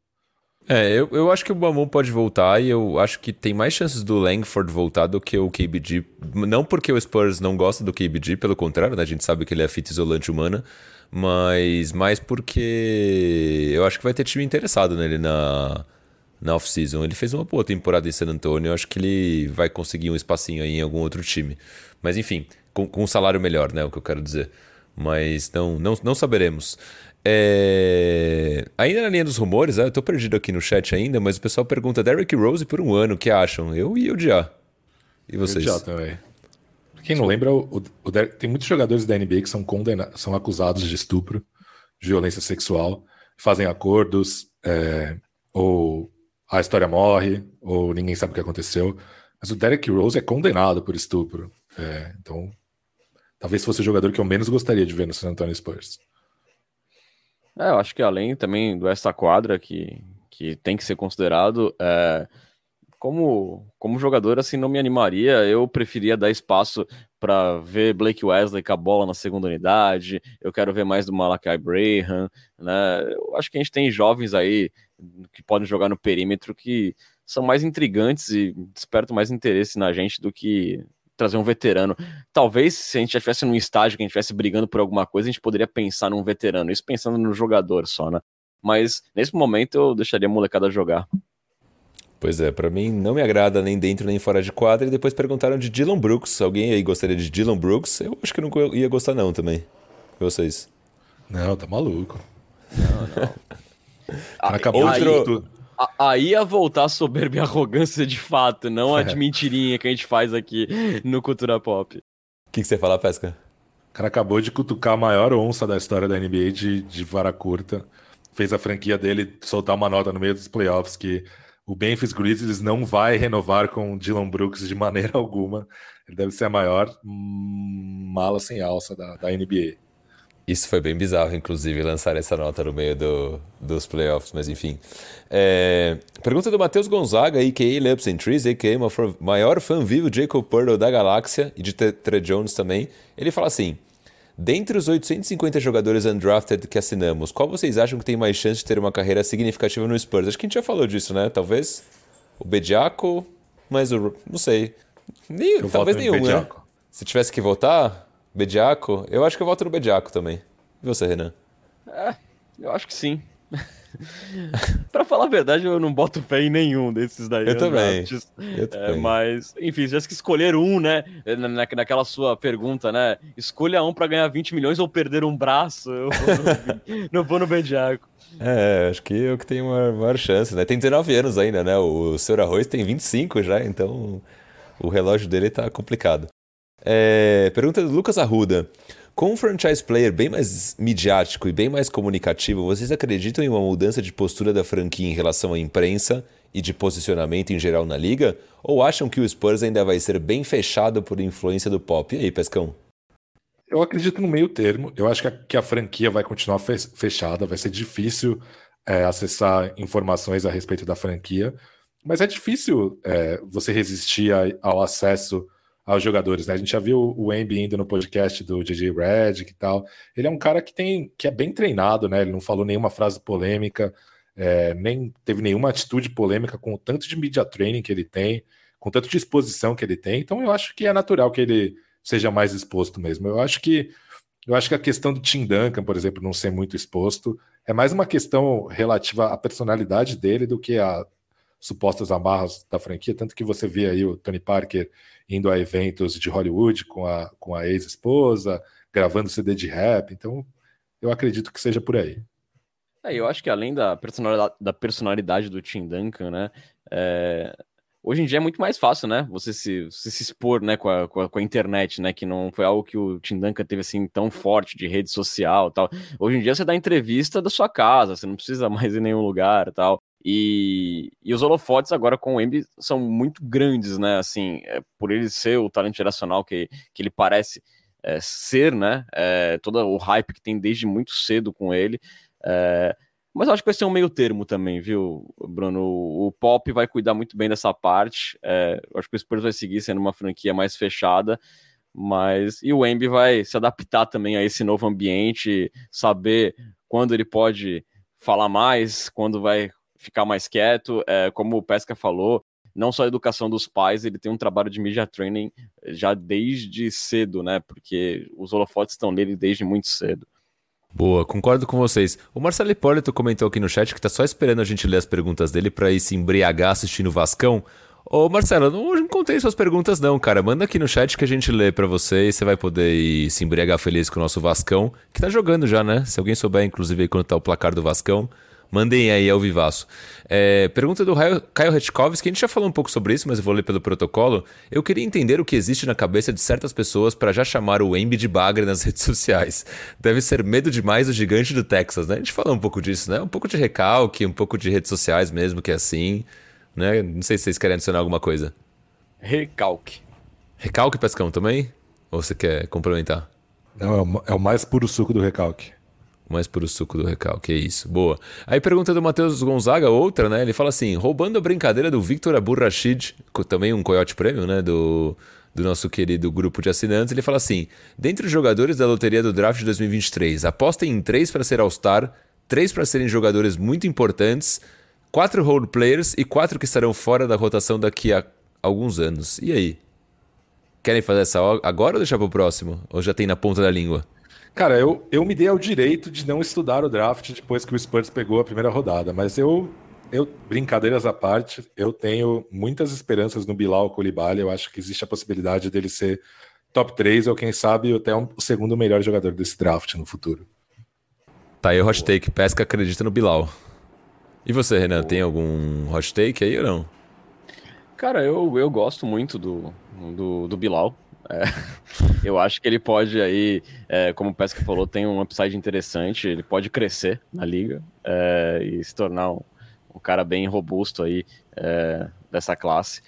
É, eu, eu acho que o Mamu pode voltar e eu acho que tem mais chances do Langford voltar do que o KBD. Não porque o Spurs não gosta do KBD, pelo contrário, né? a gente sabe que ele é fita isolante humana, mas mais porque eu acho que vai ter time interessado nele na, na off-season. Ele fez uma boa temporada em San Antonio, eu acho que ele vai conseguir um espacinho aí em algum outro time. Mas enfim, com, com um salário melhor, né? O que eu quero dizer. Mas não, não, não saberemos. É... Ainda na linha dos rumores, eu tô perdido aqui no chat ainda, mas o pessoal pergunta Derrick Rose por um ano, o que acham? Eu ia odiar. E vocês? Eu também. Quem não lembra, o, o tem muitos jogadores da NBA que são condenados, são acusados de estupro, de violência sexual, fazem acordos, é, ou a história morre, ou ninguém sabe o que aconteceu. Mas o Derek Rose é condenado por estupro. É, então, talvez fosse o jogador que eu menos gostaria de ver no San Antonio Spurs. É, eu acho que além também do esta quadra que, que tem que ser considerado, é, como, como jogador, assim, não me animaria. Eu preferia dar espaço para ver Blake Wesley com a bola na segunda unidade. Eu quero ver mais do Malachi Braham, né? Eu acho que a gente tem jovens aí que podem jogar no perímetro que são mais intrigantes e despertam mais interesse na gente do que trazer um veterano. Talvez se a gente já estivesse num estágio que a gente estivesse brigando por alguma coisa, a gente poderia pensar num veterano, isso pensando no jogador só, né? Mas nesse momento eu deixaria a molecada jogar. Pois é, para mim não me agrada nem dentro nem fora de quadra. E depois perguntaram de Dylan Brooks. Alguém aí gostaria de Dylan Brooks? Eu acho que não ia gostar não também. E vocês? Não, tá maluco. Não, não. Acabou Outro... Aí ia voltar a soberba e arrogância de fato, não a de mentirinha que a gente faz aqui no Cultura Pop. O que, que você fala, Pesca? O cara acabou de cutucar a maior onça da história da NBA de, de vara curta. Fez a franquia dele soltar uma nota no meio dos playoffs que o Memphis Grizzlies não vai renovar com Dylan Brooks de maneira alguma. Ele deve ser a maior mala sem alça da, da NBA. Isso foi bem bizarro, inclusive, lançar essa nota no meio do, dos playoffs, mas enfim. É, pergunta do Matheus Gonzaga, a.k.a. Lips and Trees, a.k.a. maior fã vivo Jacob Purtle da galáxia e de Tre Jones também. Ele fala assim, Dentre os 850 jogadores undrafted que assinamos, qual vocês acham que tem mais chance de ter uma carreira significativa no Spurs? Acho que a gente já falou disso, né? Talvez o Bediaco, mas o. Não sei. Nem, talvez nenhum, né? Se tivesse que votar, Bediaco, eu acho que eu voto no Bediaco também. E você, Renan? É, eu acho que sim. pra falar a verdade, eu não boto fé em nenhum desses daí. Eu também. Eu é, também. mas, enfim, se tivesse que escolher um, né? Na, naquela sua pergunta, né? Escolha um para ganhar 20 milhões ou perder um braço. Eu vou no, não vou no Bediaco. É, acho que eu que tenho uma maior chance, né? Tem 19 anos ainda, né? O, o Sr. Arroz tem 25 já, então o relógio dele tá complicado. É, pergunta do Lucas Arruda. Com um franchise player bem mais midiático e bem mais comunicativo, vocês acreditam em uma mudança de postura da franquia em relação à imprensa e de posicionamento em geral na liga? Ou acham que o Spurs ainda vai ser bem fechado por influência do pop? E aí, Pescão? Eu acredito no meio termo. Eu acho que a, que a franquia vai continuar fechada, vai ser difícil é, acessar informações a respeito da franquia, mas é difícil é, você resistir a, ao acesso aos jogadores. Né? A gente já viu o Embi indo no podcast do DJ Redick e tal. Ele é um cara que tem que é bem treinado, né? Ele não falou nenhuma frase polêmica, é, nem teve nenhuma atitude polêmica com o tanto de media training que ele tem, com tanto de exposição que ele tem. Então eu acho que é natural que ele seja mais exposto mesmo. Eu acho que eu acho que a questão do Tim Duncan, por exemplo, não ser muito exposto, é mais uma questão relativa à personalidade dele do que a supostas amarras da franquia, tanto que você vê aí o Tony Parker indo a eventos de Hollywood com a, com a ex-esposa, gravando CD de rap, então eu acredito que seja por aí. É, eu acho que além da personalidade, da personalidade do Tim Duncan, né, é, hoje em dia é muito mais fácil, né, você se, você se expor, né, com a, com a, com, a, internet, né, que não foi algo que o Tim Duncan teve, assim, tão forte de rede social tal. Hoje em dia você dá entrevista da sua casa, você não precisa mais ir em nenhum lugar tal. E, e os holofotes agora com o Embi são muito grandes, né? Assim, é, por ele ser o talento geracional que, que ele parece é, ser, né? É, todo o hype que tem desde muito cedo com ele. É, mas eu acho que vai ser um meio termo também, viu, Bruno? O, o Pop vai cuidar muito bem dessa parte. É, eu acho que o Spurs vai seguir sendo uma franquia mais fechada. Mas e o Embi vai se adaptar também a esse novo ambiente, saber quando ele pode falar mais, quando vai ficar mais quieto. É, como o Pesca falou, não só a educação dos pais, ele tem um trabalho de media training já desde cedo, né? Porque os holofotes estão nele desde muito cedo. Boa, concordo com vocês. O Marcelo Hipólito comentou aqui no chat que tá só esperando a gente ler as perguntas dele para ir se embriagar assistindo o Vascão. Ô Marcelo, não, contei suas perguntas não, cara. Manda aqui no chat que a gente lê para você e você vai poder ir se embriagar feliz com o nosso Vascão, que tá jogando já, né? Se alguém souber, inclusive, aí quando tá o placar do Vascão, Mandem aí ao vivaço. É, pergunta do Caio Retkovski, a gente já falou um pouco sobre isso, mas eu vou ler pelo protocolo. Eu queria entender o que existe na cabeça de certas pessoas para já chamar o Embi de bagre nas redes sociais. Deve ser medo demais do gigante do Texas, né? A gente falou um pouco disso, né? Um pouco de recalque, um pouco de redes sociais mesmo, que é assim. Né? Não sei se vocês querem adicionar alguma coisa. Recalque. Recalque, Pescão, também? Ou você quer complementar? Não, é o mais puro suco do recalque. O mais puro suco do recalque, é isso. Boa. Aí pergunta do Matheus Gonzaga, outra, né? Ele fala assim: roubando a brincadeira do Victor Aburrachid, também um Coyote Premium, né? Do, do nosso querido grupo de assinantes, ele fala assim: dentre os jogadores da loteria do draft de 2023, apostem em três para ser All-Star, três para serem jogadores muito importantes, quatro role players e quatro que estarão fora da rotação daqui a alguns anos. E aí? Querem fazer essa agora ou deixar para o próximo? Ou já tem na ponta da língua? Cara, eu, eu me dei ao direito de não estudar o draft depois que o Spurs pegou a primeira rodada, mas eu, eu brincadeiras à parte, eu tenho muitas esperanças no Bilal Koulibaly, eu acho que existe a possibilidade dele ser top 3 ou quem sabe até um, o segundo melhor jogador desse draft no futuro. Tá aí o hot take, Pesca acredita no Bilal. E você, Renan, tem algum hot take aí ou não? Cara, eu, eu gosto muito do, do, do Bilal. É, eu acho que ele pode aí, é, como o Pesca falou, tem um upside interessante, ele pode crescer na liga é, e se tornar um, um, cara bem robusto aí é, dessa classe.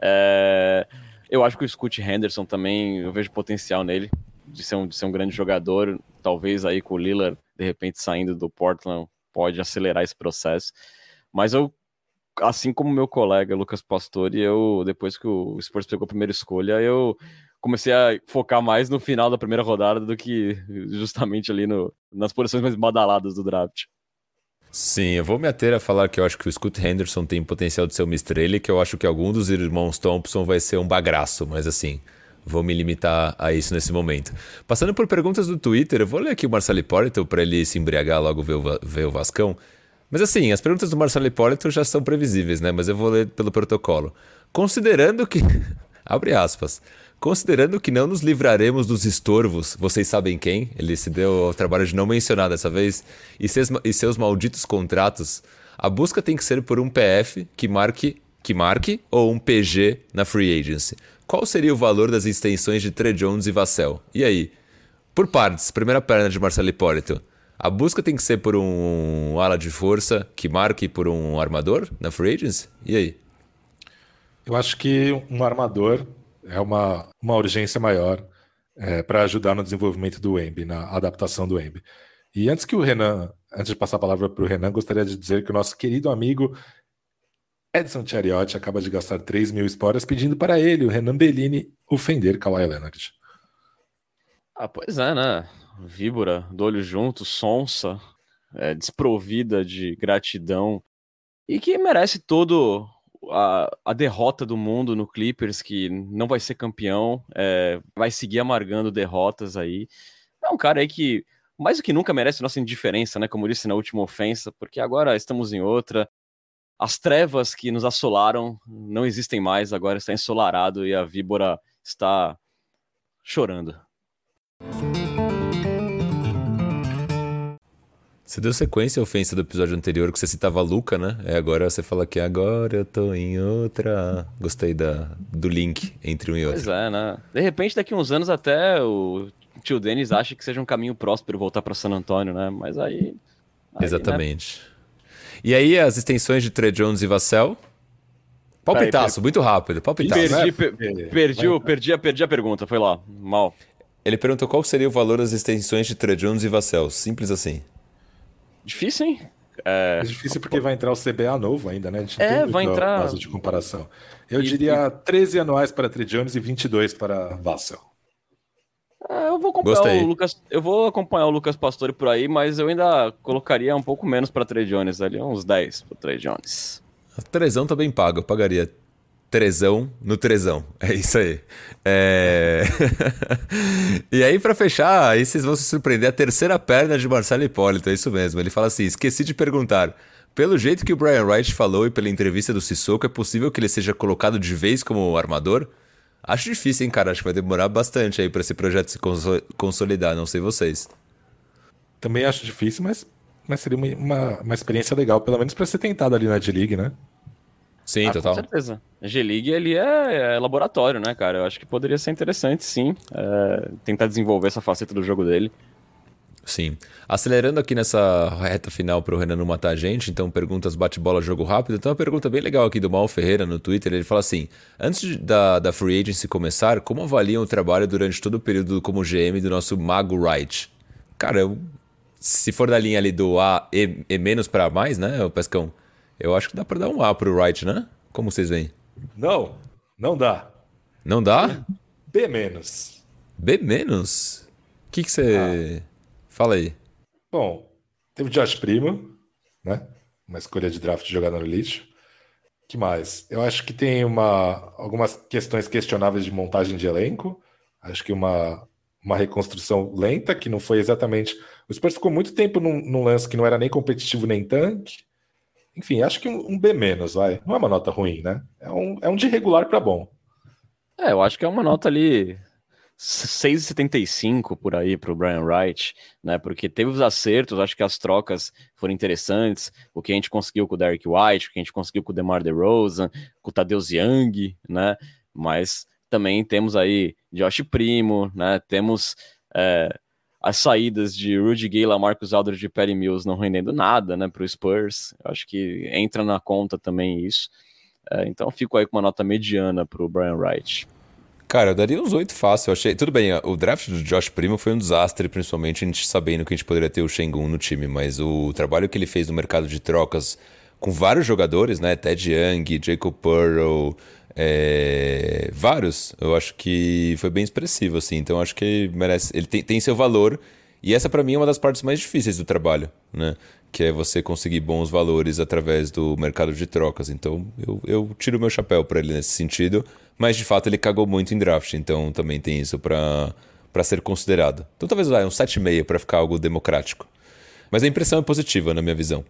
É, eu acho que o Scott Henderson também, eu vejo potencial nele de ser um, de ser um grande jogador, talvez aí com o Lillard, de repente saindo do Portland, pode acelerar esse processo. Mas eu assim como meu colega Lucas Pastore, eu depois que o Spurs pegou a primeira escolha, eu comecei a focar mais no final da primeira rodada do que justamente ali no, nas posições mais badaladas do draft. Sim, eu vou me ater a falar que eu acho que o Scott Henderson tem potencial de ser uma estrela e que eu acho que algum dos irmãos Thompson vai ser um bagraço, mas assim, vou me limitar a isso nesse momento. Passando por perguntas do Twitter, eu vou ler aqui o Marcelo Hipólito para ele se embriagar logo ver o, ver o Vascão. Mas assim, as perguntas do Marcelo Hipólito já são previsíveis, né? Mas eu vou ler pelo protocolo. Considerando que. Abre aspas. Considerando que não nos livraremos dos estorvos, vocês sabem quem? Ele se deu ao trabalho de não mencionar dessa vez, e seus, e seus malditos contratos, a busca tem que ser por um PF que marque, que marque ou um PG na free agency. Qual seria o valor das extensões de Trey Jones e Vassell? E aí? Por partes, primeira perna de Marcelo Hipólito. A busca tem que ser por um ala de força que marque por um armador na free agency? E aí? Eu acho que um armador é uma, uma urgência maior é, para ajudar no desenvolvimento do Embi, na adaptação do Embi. E antes que o Renan, antes de passar a palavra para o Renan, gostaria de dizer que o nosso querido amigo Edson Chariotti acaba de gastar 3 mil esporas pedindo para ele, o Renan Bellini, ofender Kawhi Leonard. Ah, pois é, né? Víbora, do olho junto, sonsa, é, desprovida de gratidão e que merece todo a, a, derrota do mundo no Clippers, que não vai ser campeão, é, vai seguir amargando derrotas aí. É um cara aí que, mais do que nunca, merece nossa indiferença, né? Como eu disse na última ofensa, porque agora estamos em outra. As trevas que nos assolaram não existem mais, agora está ensolarado e a víbora está chorando. Você deu sequência à ofensa do episódio anterior que você citava a Luca, né? É, agora você fala que agora eu tô em outra. Gostei da, do link entre um e outro. Pois é, né? De repente, daqui uns anos até o tio Denis acha que seja um caminho próspero voltar para San Antônio, né? Mas aí. aí Exatamente. Né? E aí, as extensões de Trey Jones e Vassell? Palpitaço, per... muito rápido. Palpitaço. Perdi, per... perdi, perdi, perdi a pergunta, foi lá. Mal. Ele perguntou qual seria o valor das extensões de Trey Jones e Vassell. Simples assim. Difícil, hein? É, é difícil porque vai entrar o CBA novo ainda, né? A gente é, vai entrar. Caso de comparação. Eu e, diria e... 13 anuais para Trey Jones e 22 para Vassell. É, eu vou acompanhar Gostei. o Lucas. Eu vou acompanhar o Lucas Pastore por aí, mas eu ainda colocaria um pouco menos para Trey Jones ali, uns 10 para Trey Jones. A Trezão tá bem pago, eu pagaria Trezão no Trezão. É isso aí. É... e aí, para fechar, aí vocês vão se surpreender. A terceira perna de Marcelo Hipólito, é isso mesmo. Ele fala assim: esqueci de perguntar. Pelo jeito que o Brian Wright falou e pela entrevista do Sissoko, é possível que ele seja colocado de vez como armador? Acho difícil, hein, cara? Acho que vai demorar bastante aí para esse projeto se consolidar, não sei vocês. Também acho difícil, mas, mas seria uma, uma, uma experiência legal, pelo menos para ser tentado ali na D-League, né? Sim, ah, total. Com certeza. G-League ele é, é, laboratório, né, cara? Eu acho que poderia ser interessante, sim, é, tentar desenvolver essa faceta do jogo dele. Sim. Acelerando aqui nessa reta final para o Renan não matar a gente, então perguntas bate-bola, jogo rápido. Então, uma pergunta bem legal aqui do Mal Ferreira no Twitter. Ele fala assim: Antes da, da Free Agency começar, como avaliam o trabalho durante todo o período como GM do nosso Mago Wright? Cara, eu, se for da linha ali do A e, e menos para mais, né, o Pescão? Eu acho que dá para dar um A para o Wright, né? Como vocês veem? Não, não dá. Não dá? B menos. B menos? O que, você. Ah. Fala aí. Bom, teve Josh Primo, né? Uma escolha de draft jogada no lixo. que mais? Eu acho que tem uma, algumas questões questionáveis de montagem de elenco. Acho que uma, uma reconstrução lenta, que não foi exatamente. O Spurs ficou muito tempo num, num lance que não era nem competitivo nem tanque. Enfim, acho que um, um B menos, vai. Não é uma nota ruim, né? É um, é um de regular para bom. É, eu acho que é uma nota ali 6,75 por aí para o Brian Wright, né? Porque teve os acertos, acho que as trocas foram interessantes. O que a gente conseguiu com o Derek White, o que a gente conseguiu com o DeMar DeRozan, com o Tadeusz Young, né? Mas também temos aí Josh Primo, né? Temos é, as saídas de Rudy Gay, Marcus Aldridge e Perry Mills não rendendo nada, né? Para o Spurs. Acho que entra na conta também isso. É, então fico aí com uma nota mediana para o Brian Wright. Cara, eu daria uns oito fácil. Eu achei. Tudo bem, o draft do Josh Primo foi um desastre, principalmente a gente sabendo que a gente poderia ter o Shengun no time, mas o trabalho que ele fez no mercado de trocas com vários jogadores, né? Ted Young, Jacob Pearl, é... vários, eu acho que foi bem expressivo, assim. Então acho que merece. Ele tem, tem seu valor. E essa para mim é uma das partes mais difíceis do trabalho, né? Que é você conseguir bons valores através do mercado de trocas. Então eu, eu tiro meu chapéu para ele nesse sentido mas de fato ele cagou muito em draft, então também tem isso para ser considerado. Então talvez vai um 7,5 para ficar algo democrático. Mas a impressão é positiva na minha visão.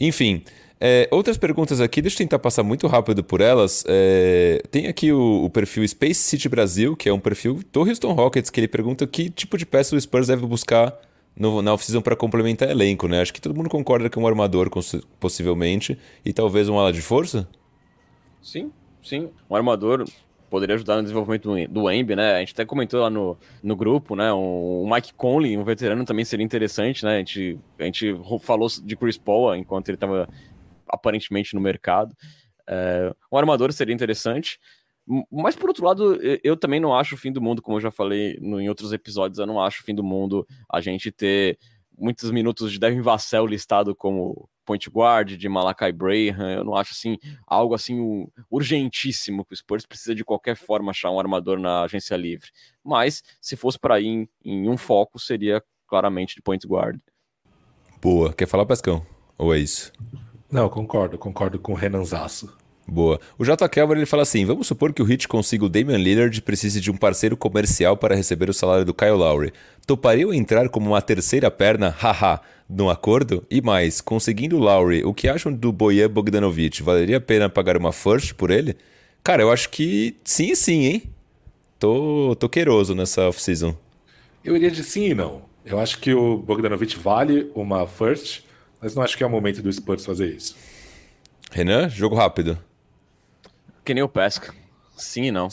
Enfim, é, outras perguntas aqui, deixa eu tentar passar muito rápido por elas. É, tem aqui o, o, perfil Space City Brasil, que é um perfil do Houston Rockets, que ele pergunta que tipo de peça o Spurs deve buscar no, na off-season para complementar elenco, né? Acho que todo mundo concorda que um armador, possivelmente, e talvez um ala de força? Sim, sim. Um armador poderia ajudar no desenvolvimento do Embi, né? A gente até comentou lá no, no grupo, né? O, o Mike Conley, um veterano, também seria interessante, né? A gente, a gente falou de Chris Paul enquanto ele estava aparentemente no mercado. É, um armador seria interessante. Mas, por outro lado, eu também não acho o fim do mundo, como eu já falei em outros episódios, eu não acho o fim do mundo a gente ter muitos minutos de Devin Vassell listado como point guard, de Malakai Braham. Eu não acho assim algo assim urgentíssimo que o Spurs precisa de qualquer forma achar um armador na agência livre. Mas se fosse para ir em, em, um foco seria claramente de point guard. Boa. Quer falar, Pascão? Ou é isso? Não, concordo, concordo com o Renanzaço. Boa. O J. Kelber ele fala assim: vamos supor que o Heat consiga o Damian Lillard e precise de um parceiro comercial para receber o salário do Kyle Lowry. Topariam entrar como uma terceira perna, haha, no acordo? E mais, conseguindo o Lowry, o que acham do Boyan Bogdanovic? Valeria a pena pagar uma first por ele? Cara, eu acho que sim sim, hein? Tô, tô queiroso nessa off-season. Eu iria de sim e não. Eu acho que o Bogdanovic vale uma first, mas não acho que é o momento do Spurs fazer isso. Renan, jogo rápido. Que nem o Pesca. Sim e não.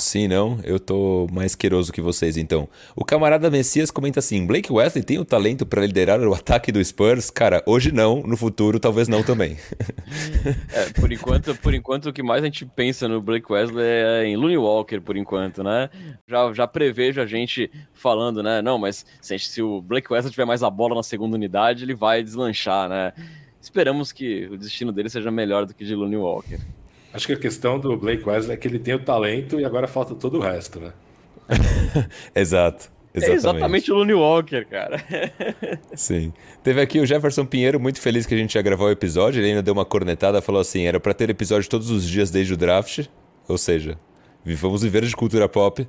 Sim, não. Eu tô mais queiroso que vocês, então. O camarada Messias comenta assim: Blake Wesley tem o talento para liderar o ataque do Spurs? Cara, hoje não, no futuro talvez não também. é, por enquanto, por enquanto, o que mais a gente pensa no Blake Wesley é em Looney Walker, por enquanto, né? Já, já prevejo a gente falando, né? Não, mas se, se o Blake Wesley tiver mais a bola na segunda unidade, ele vai deslanchar, né? Esperamos que o destino dele seja melhor do que de Looney Walker. Acho que a questão do Blake Wesley é que ele tem o talento e agora falta todo o resto, né? Exato. Exatamente. É exatamente o Looney Walker, cara. Sim. Teve aqui o Jefferson Pinheiro, muito feliz que a gente ia gravar o episódio. Ele ainda deu uma cornetada, falou assim: era para ter episódio todos os dias desde o draft. Ou seja, vamos viver de cultura pop.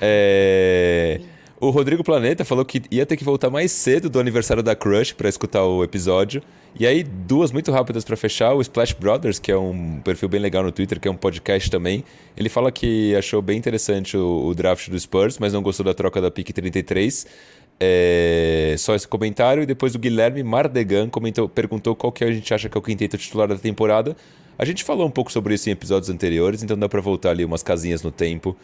É. O Rodrigo Planeta falou que ia ter que voltar mais cedo do aniversário da Crush para escutar o episódio. E aí, duas muito rápidas para fechar. O Splash Brothers, que é um perfil bem legal no Twitter, que é um podcast também. Ele fala que achou bem interessante o, o draft do Spurs, mas não gostou da troca da pick 33. É, só esse comentário. E depois o Guilherme Mardegan comentou, perguntou qual que a gente acha que é o quinteto titular da temporada. A gente falou um pouco sobre isso em episódios anteriores, então dá para voltar ali umas casinhas no tempo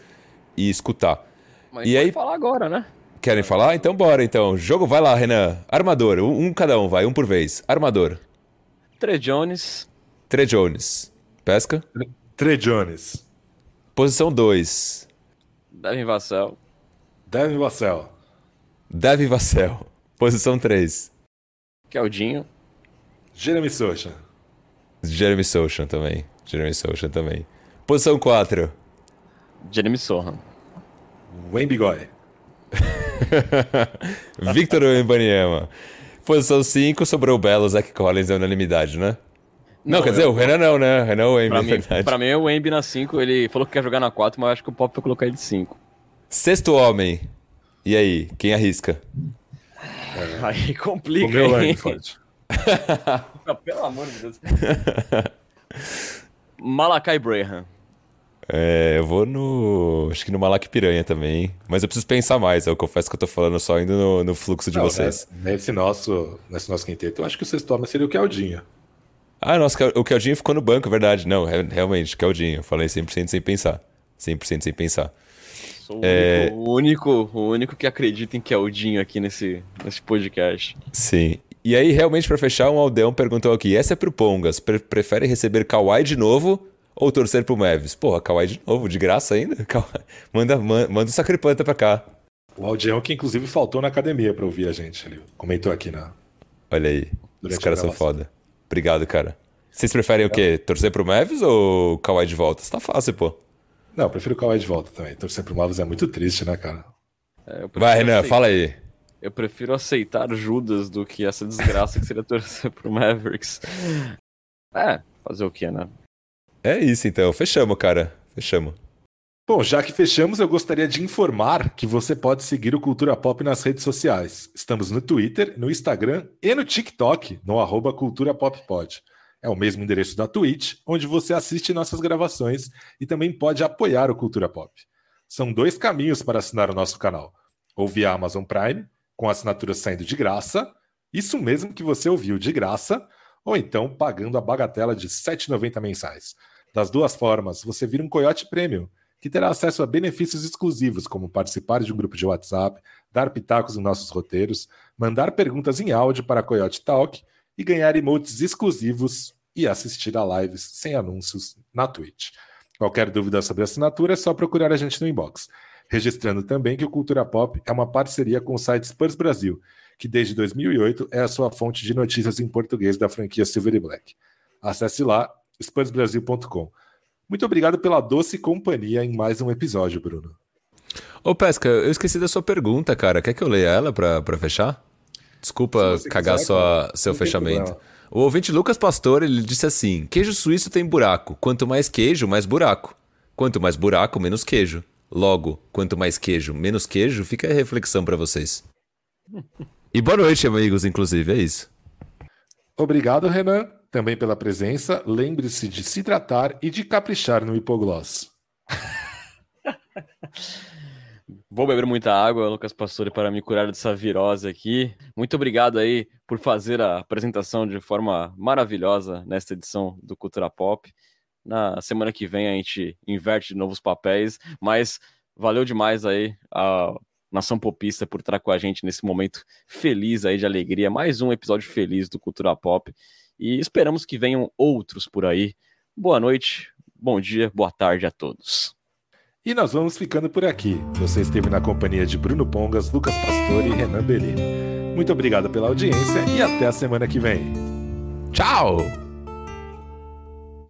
e escutar. Mas e aí falar agora, né? Querem falar? Então bora, então. Jogo, vai lá, Renan. Armador, um, um cada um, vai, um por vez. Armador. Tre Jones. Tre Jones. Pesca? Tre Jones. Posição 2. Devin Vassell. Devin Vassell. Devin Vassell. Posição 3. Keldinho. Jeremy Socha. Jeremy Socha também. Jeremy Socha também. Posição 4. Jeremy Sohan. Wembigoy. Victor Wembanyama. Posição 5, sobrou o belo Zach Collins é unanimidade, né? Não, Não, quer dizer, eu- o Renan não, né? Renan o Wemby, Pra é mim, verdade. pra mim, o Wemby na 5, ele falou que quer jogar na 4, mas eu acho que o Pop vai colocar ele de 5. Sexto homem. E aí, quem arrisca? Aí O complica, meu hein? Langford. Pelo amor de Deus. Malakai Braham. É, eu vou no. Acho que no Malak Piranha também. Mas eu preciso pensar mais. Eu confesso que eu tô falando só indo no, no fluxo de Não, vocês. né, Nesse nosso, nesse nosso quinteto, eu acho que o sexto homem seria o Keldinho. Ah, nossa, o Keldinho ficou no banco, é verdade. Não, re- realmente, Keldinho. Eu falei 100% sem pensar. 100% sem pensar. Sou o, É. único, o, único, o único que acredita em Keldinho aqui nesse, nesse podcast. Sim. E aí, realmente, pra fechar, um aldeão perguntou aqui: essa é pro Pongas. Pre prefere receber Kawhi de novo ou torcer pro Mavis? Porra, Kawhi de novo, de graça ainda? Kawhi- Manda, man- manda o Sacripanta pra cá. O Aldião que inclusive faltou na academia pra ouvir a gente. Ele comentou aqui na. Olha aí. Durante Os caras são foda. Obrigado, cara. Vocês preferem o quê? Torcer pro Mavis ou Kawhi de volta? Isso tá fácil, pô. Não, eu prefiro o Kawhi de volta também. Torcer pro Mavis é muito triste, né, cara? É, Vai, Renan, aceitar- fala aí. Eu prefiro aceitar Judas do que essa desgraça que seria torcer pro Mavericks. É, fazer o quê, né? É isso, então. Fechamos, cara. Fechamos. Bom, já que fechamos, eu gostaria de informar que você pode seguir o Cultura Pop nas redes sociais. Estamos no Twitter, no Instagram e no TikTok, no arroba Cultura Pop Pod. É o mesmo endereço da Twitch, onde você assiste nossas gravações e também pode apoiar o Cultura Pop. São dois caminhos para assinar o nosso canal. Ou via Amazon Prime, com assinatura saindo de graça, isso mesmo que você ouviu de graça, ou então pagando a bagatela de R$ 7,90 mensais. Das duas formas, você vira um Coyote Premium, que terá acesso a benefícios exclusivos, como participar de um grupo de WhatsApp, dar pitacos em nossos roteiros, mandar perguntas em áudio para a Coyote Talk e ganhar emotes exclusivos e assistir a lives sem anúncios na Twitch. Qualquer dúvida sobre a assinatura é só procurar a gente no inbox. Registrando também que o Cultura Pop é uma parceria com o site Spurs Brasil, que desde 2008 é a sua fonte de notícias em português da franquia Silver e Black. Acesse lá, spursbrasil.com. Muito obrigado pela doce companhia em mais um episódio, Bruno. Ô, Pesca, eu esqueci da sua pergunta, cara. Quer que eu leia ela pra, pra fechar? Desculpa cagar quiser, sua, seu fechamento. O ouvinte Lucas Pastor, ele disse assim: queijo suíço tem buraco. Quanto mais queijo, mais buraco. Quanto mais buraco, menos queijo. Logo, quanto mais queijo, menos queijo, fica a reflexão pra vocês. E boa noite, amigos, inclusive, é isso. Obrigado, Renan, também pela presença. Lembre-se de se tratar e de caprichar no hipogloss. Vou beber muita água, Lucas Pastore, para me curar dessa virose aqui. Muito obrigado aí por fazer a apresentação de forma maravilhosa nesta edição do Cultura Pop. Na semana que vem a gente inverte de novos papéis, mas valeu demais aí a Nação Popista por estar com a gente nesse momento feliz aí de alegria. Mais um episódio feliz do Cultura Pop. E esperamos que venham outros por aí. Boa noite, bom dia, boa tarde a todos. E nós vamos ficando por aqui. Você esteve na companhia de Bruno Pongas, Lucas Pastore e Renan Bellini. Muito obrigado pela audiência e até a semana que vem. Tchau!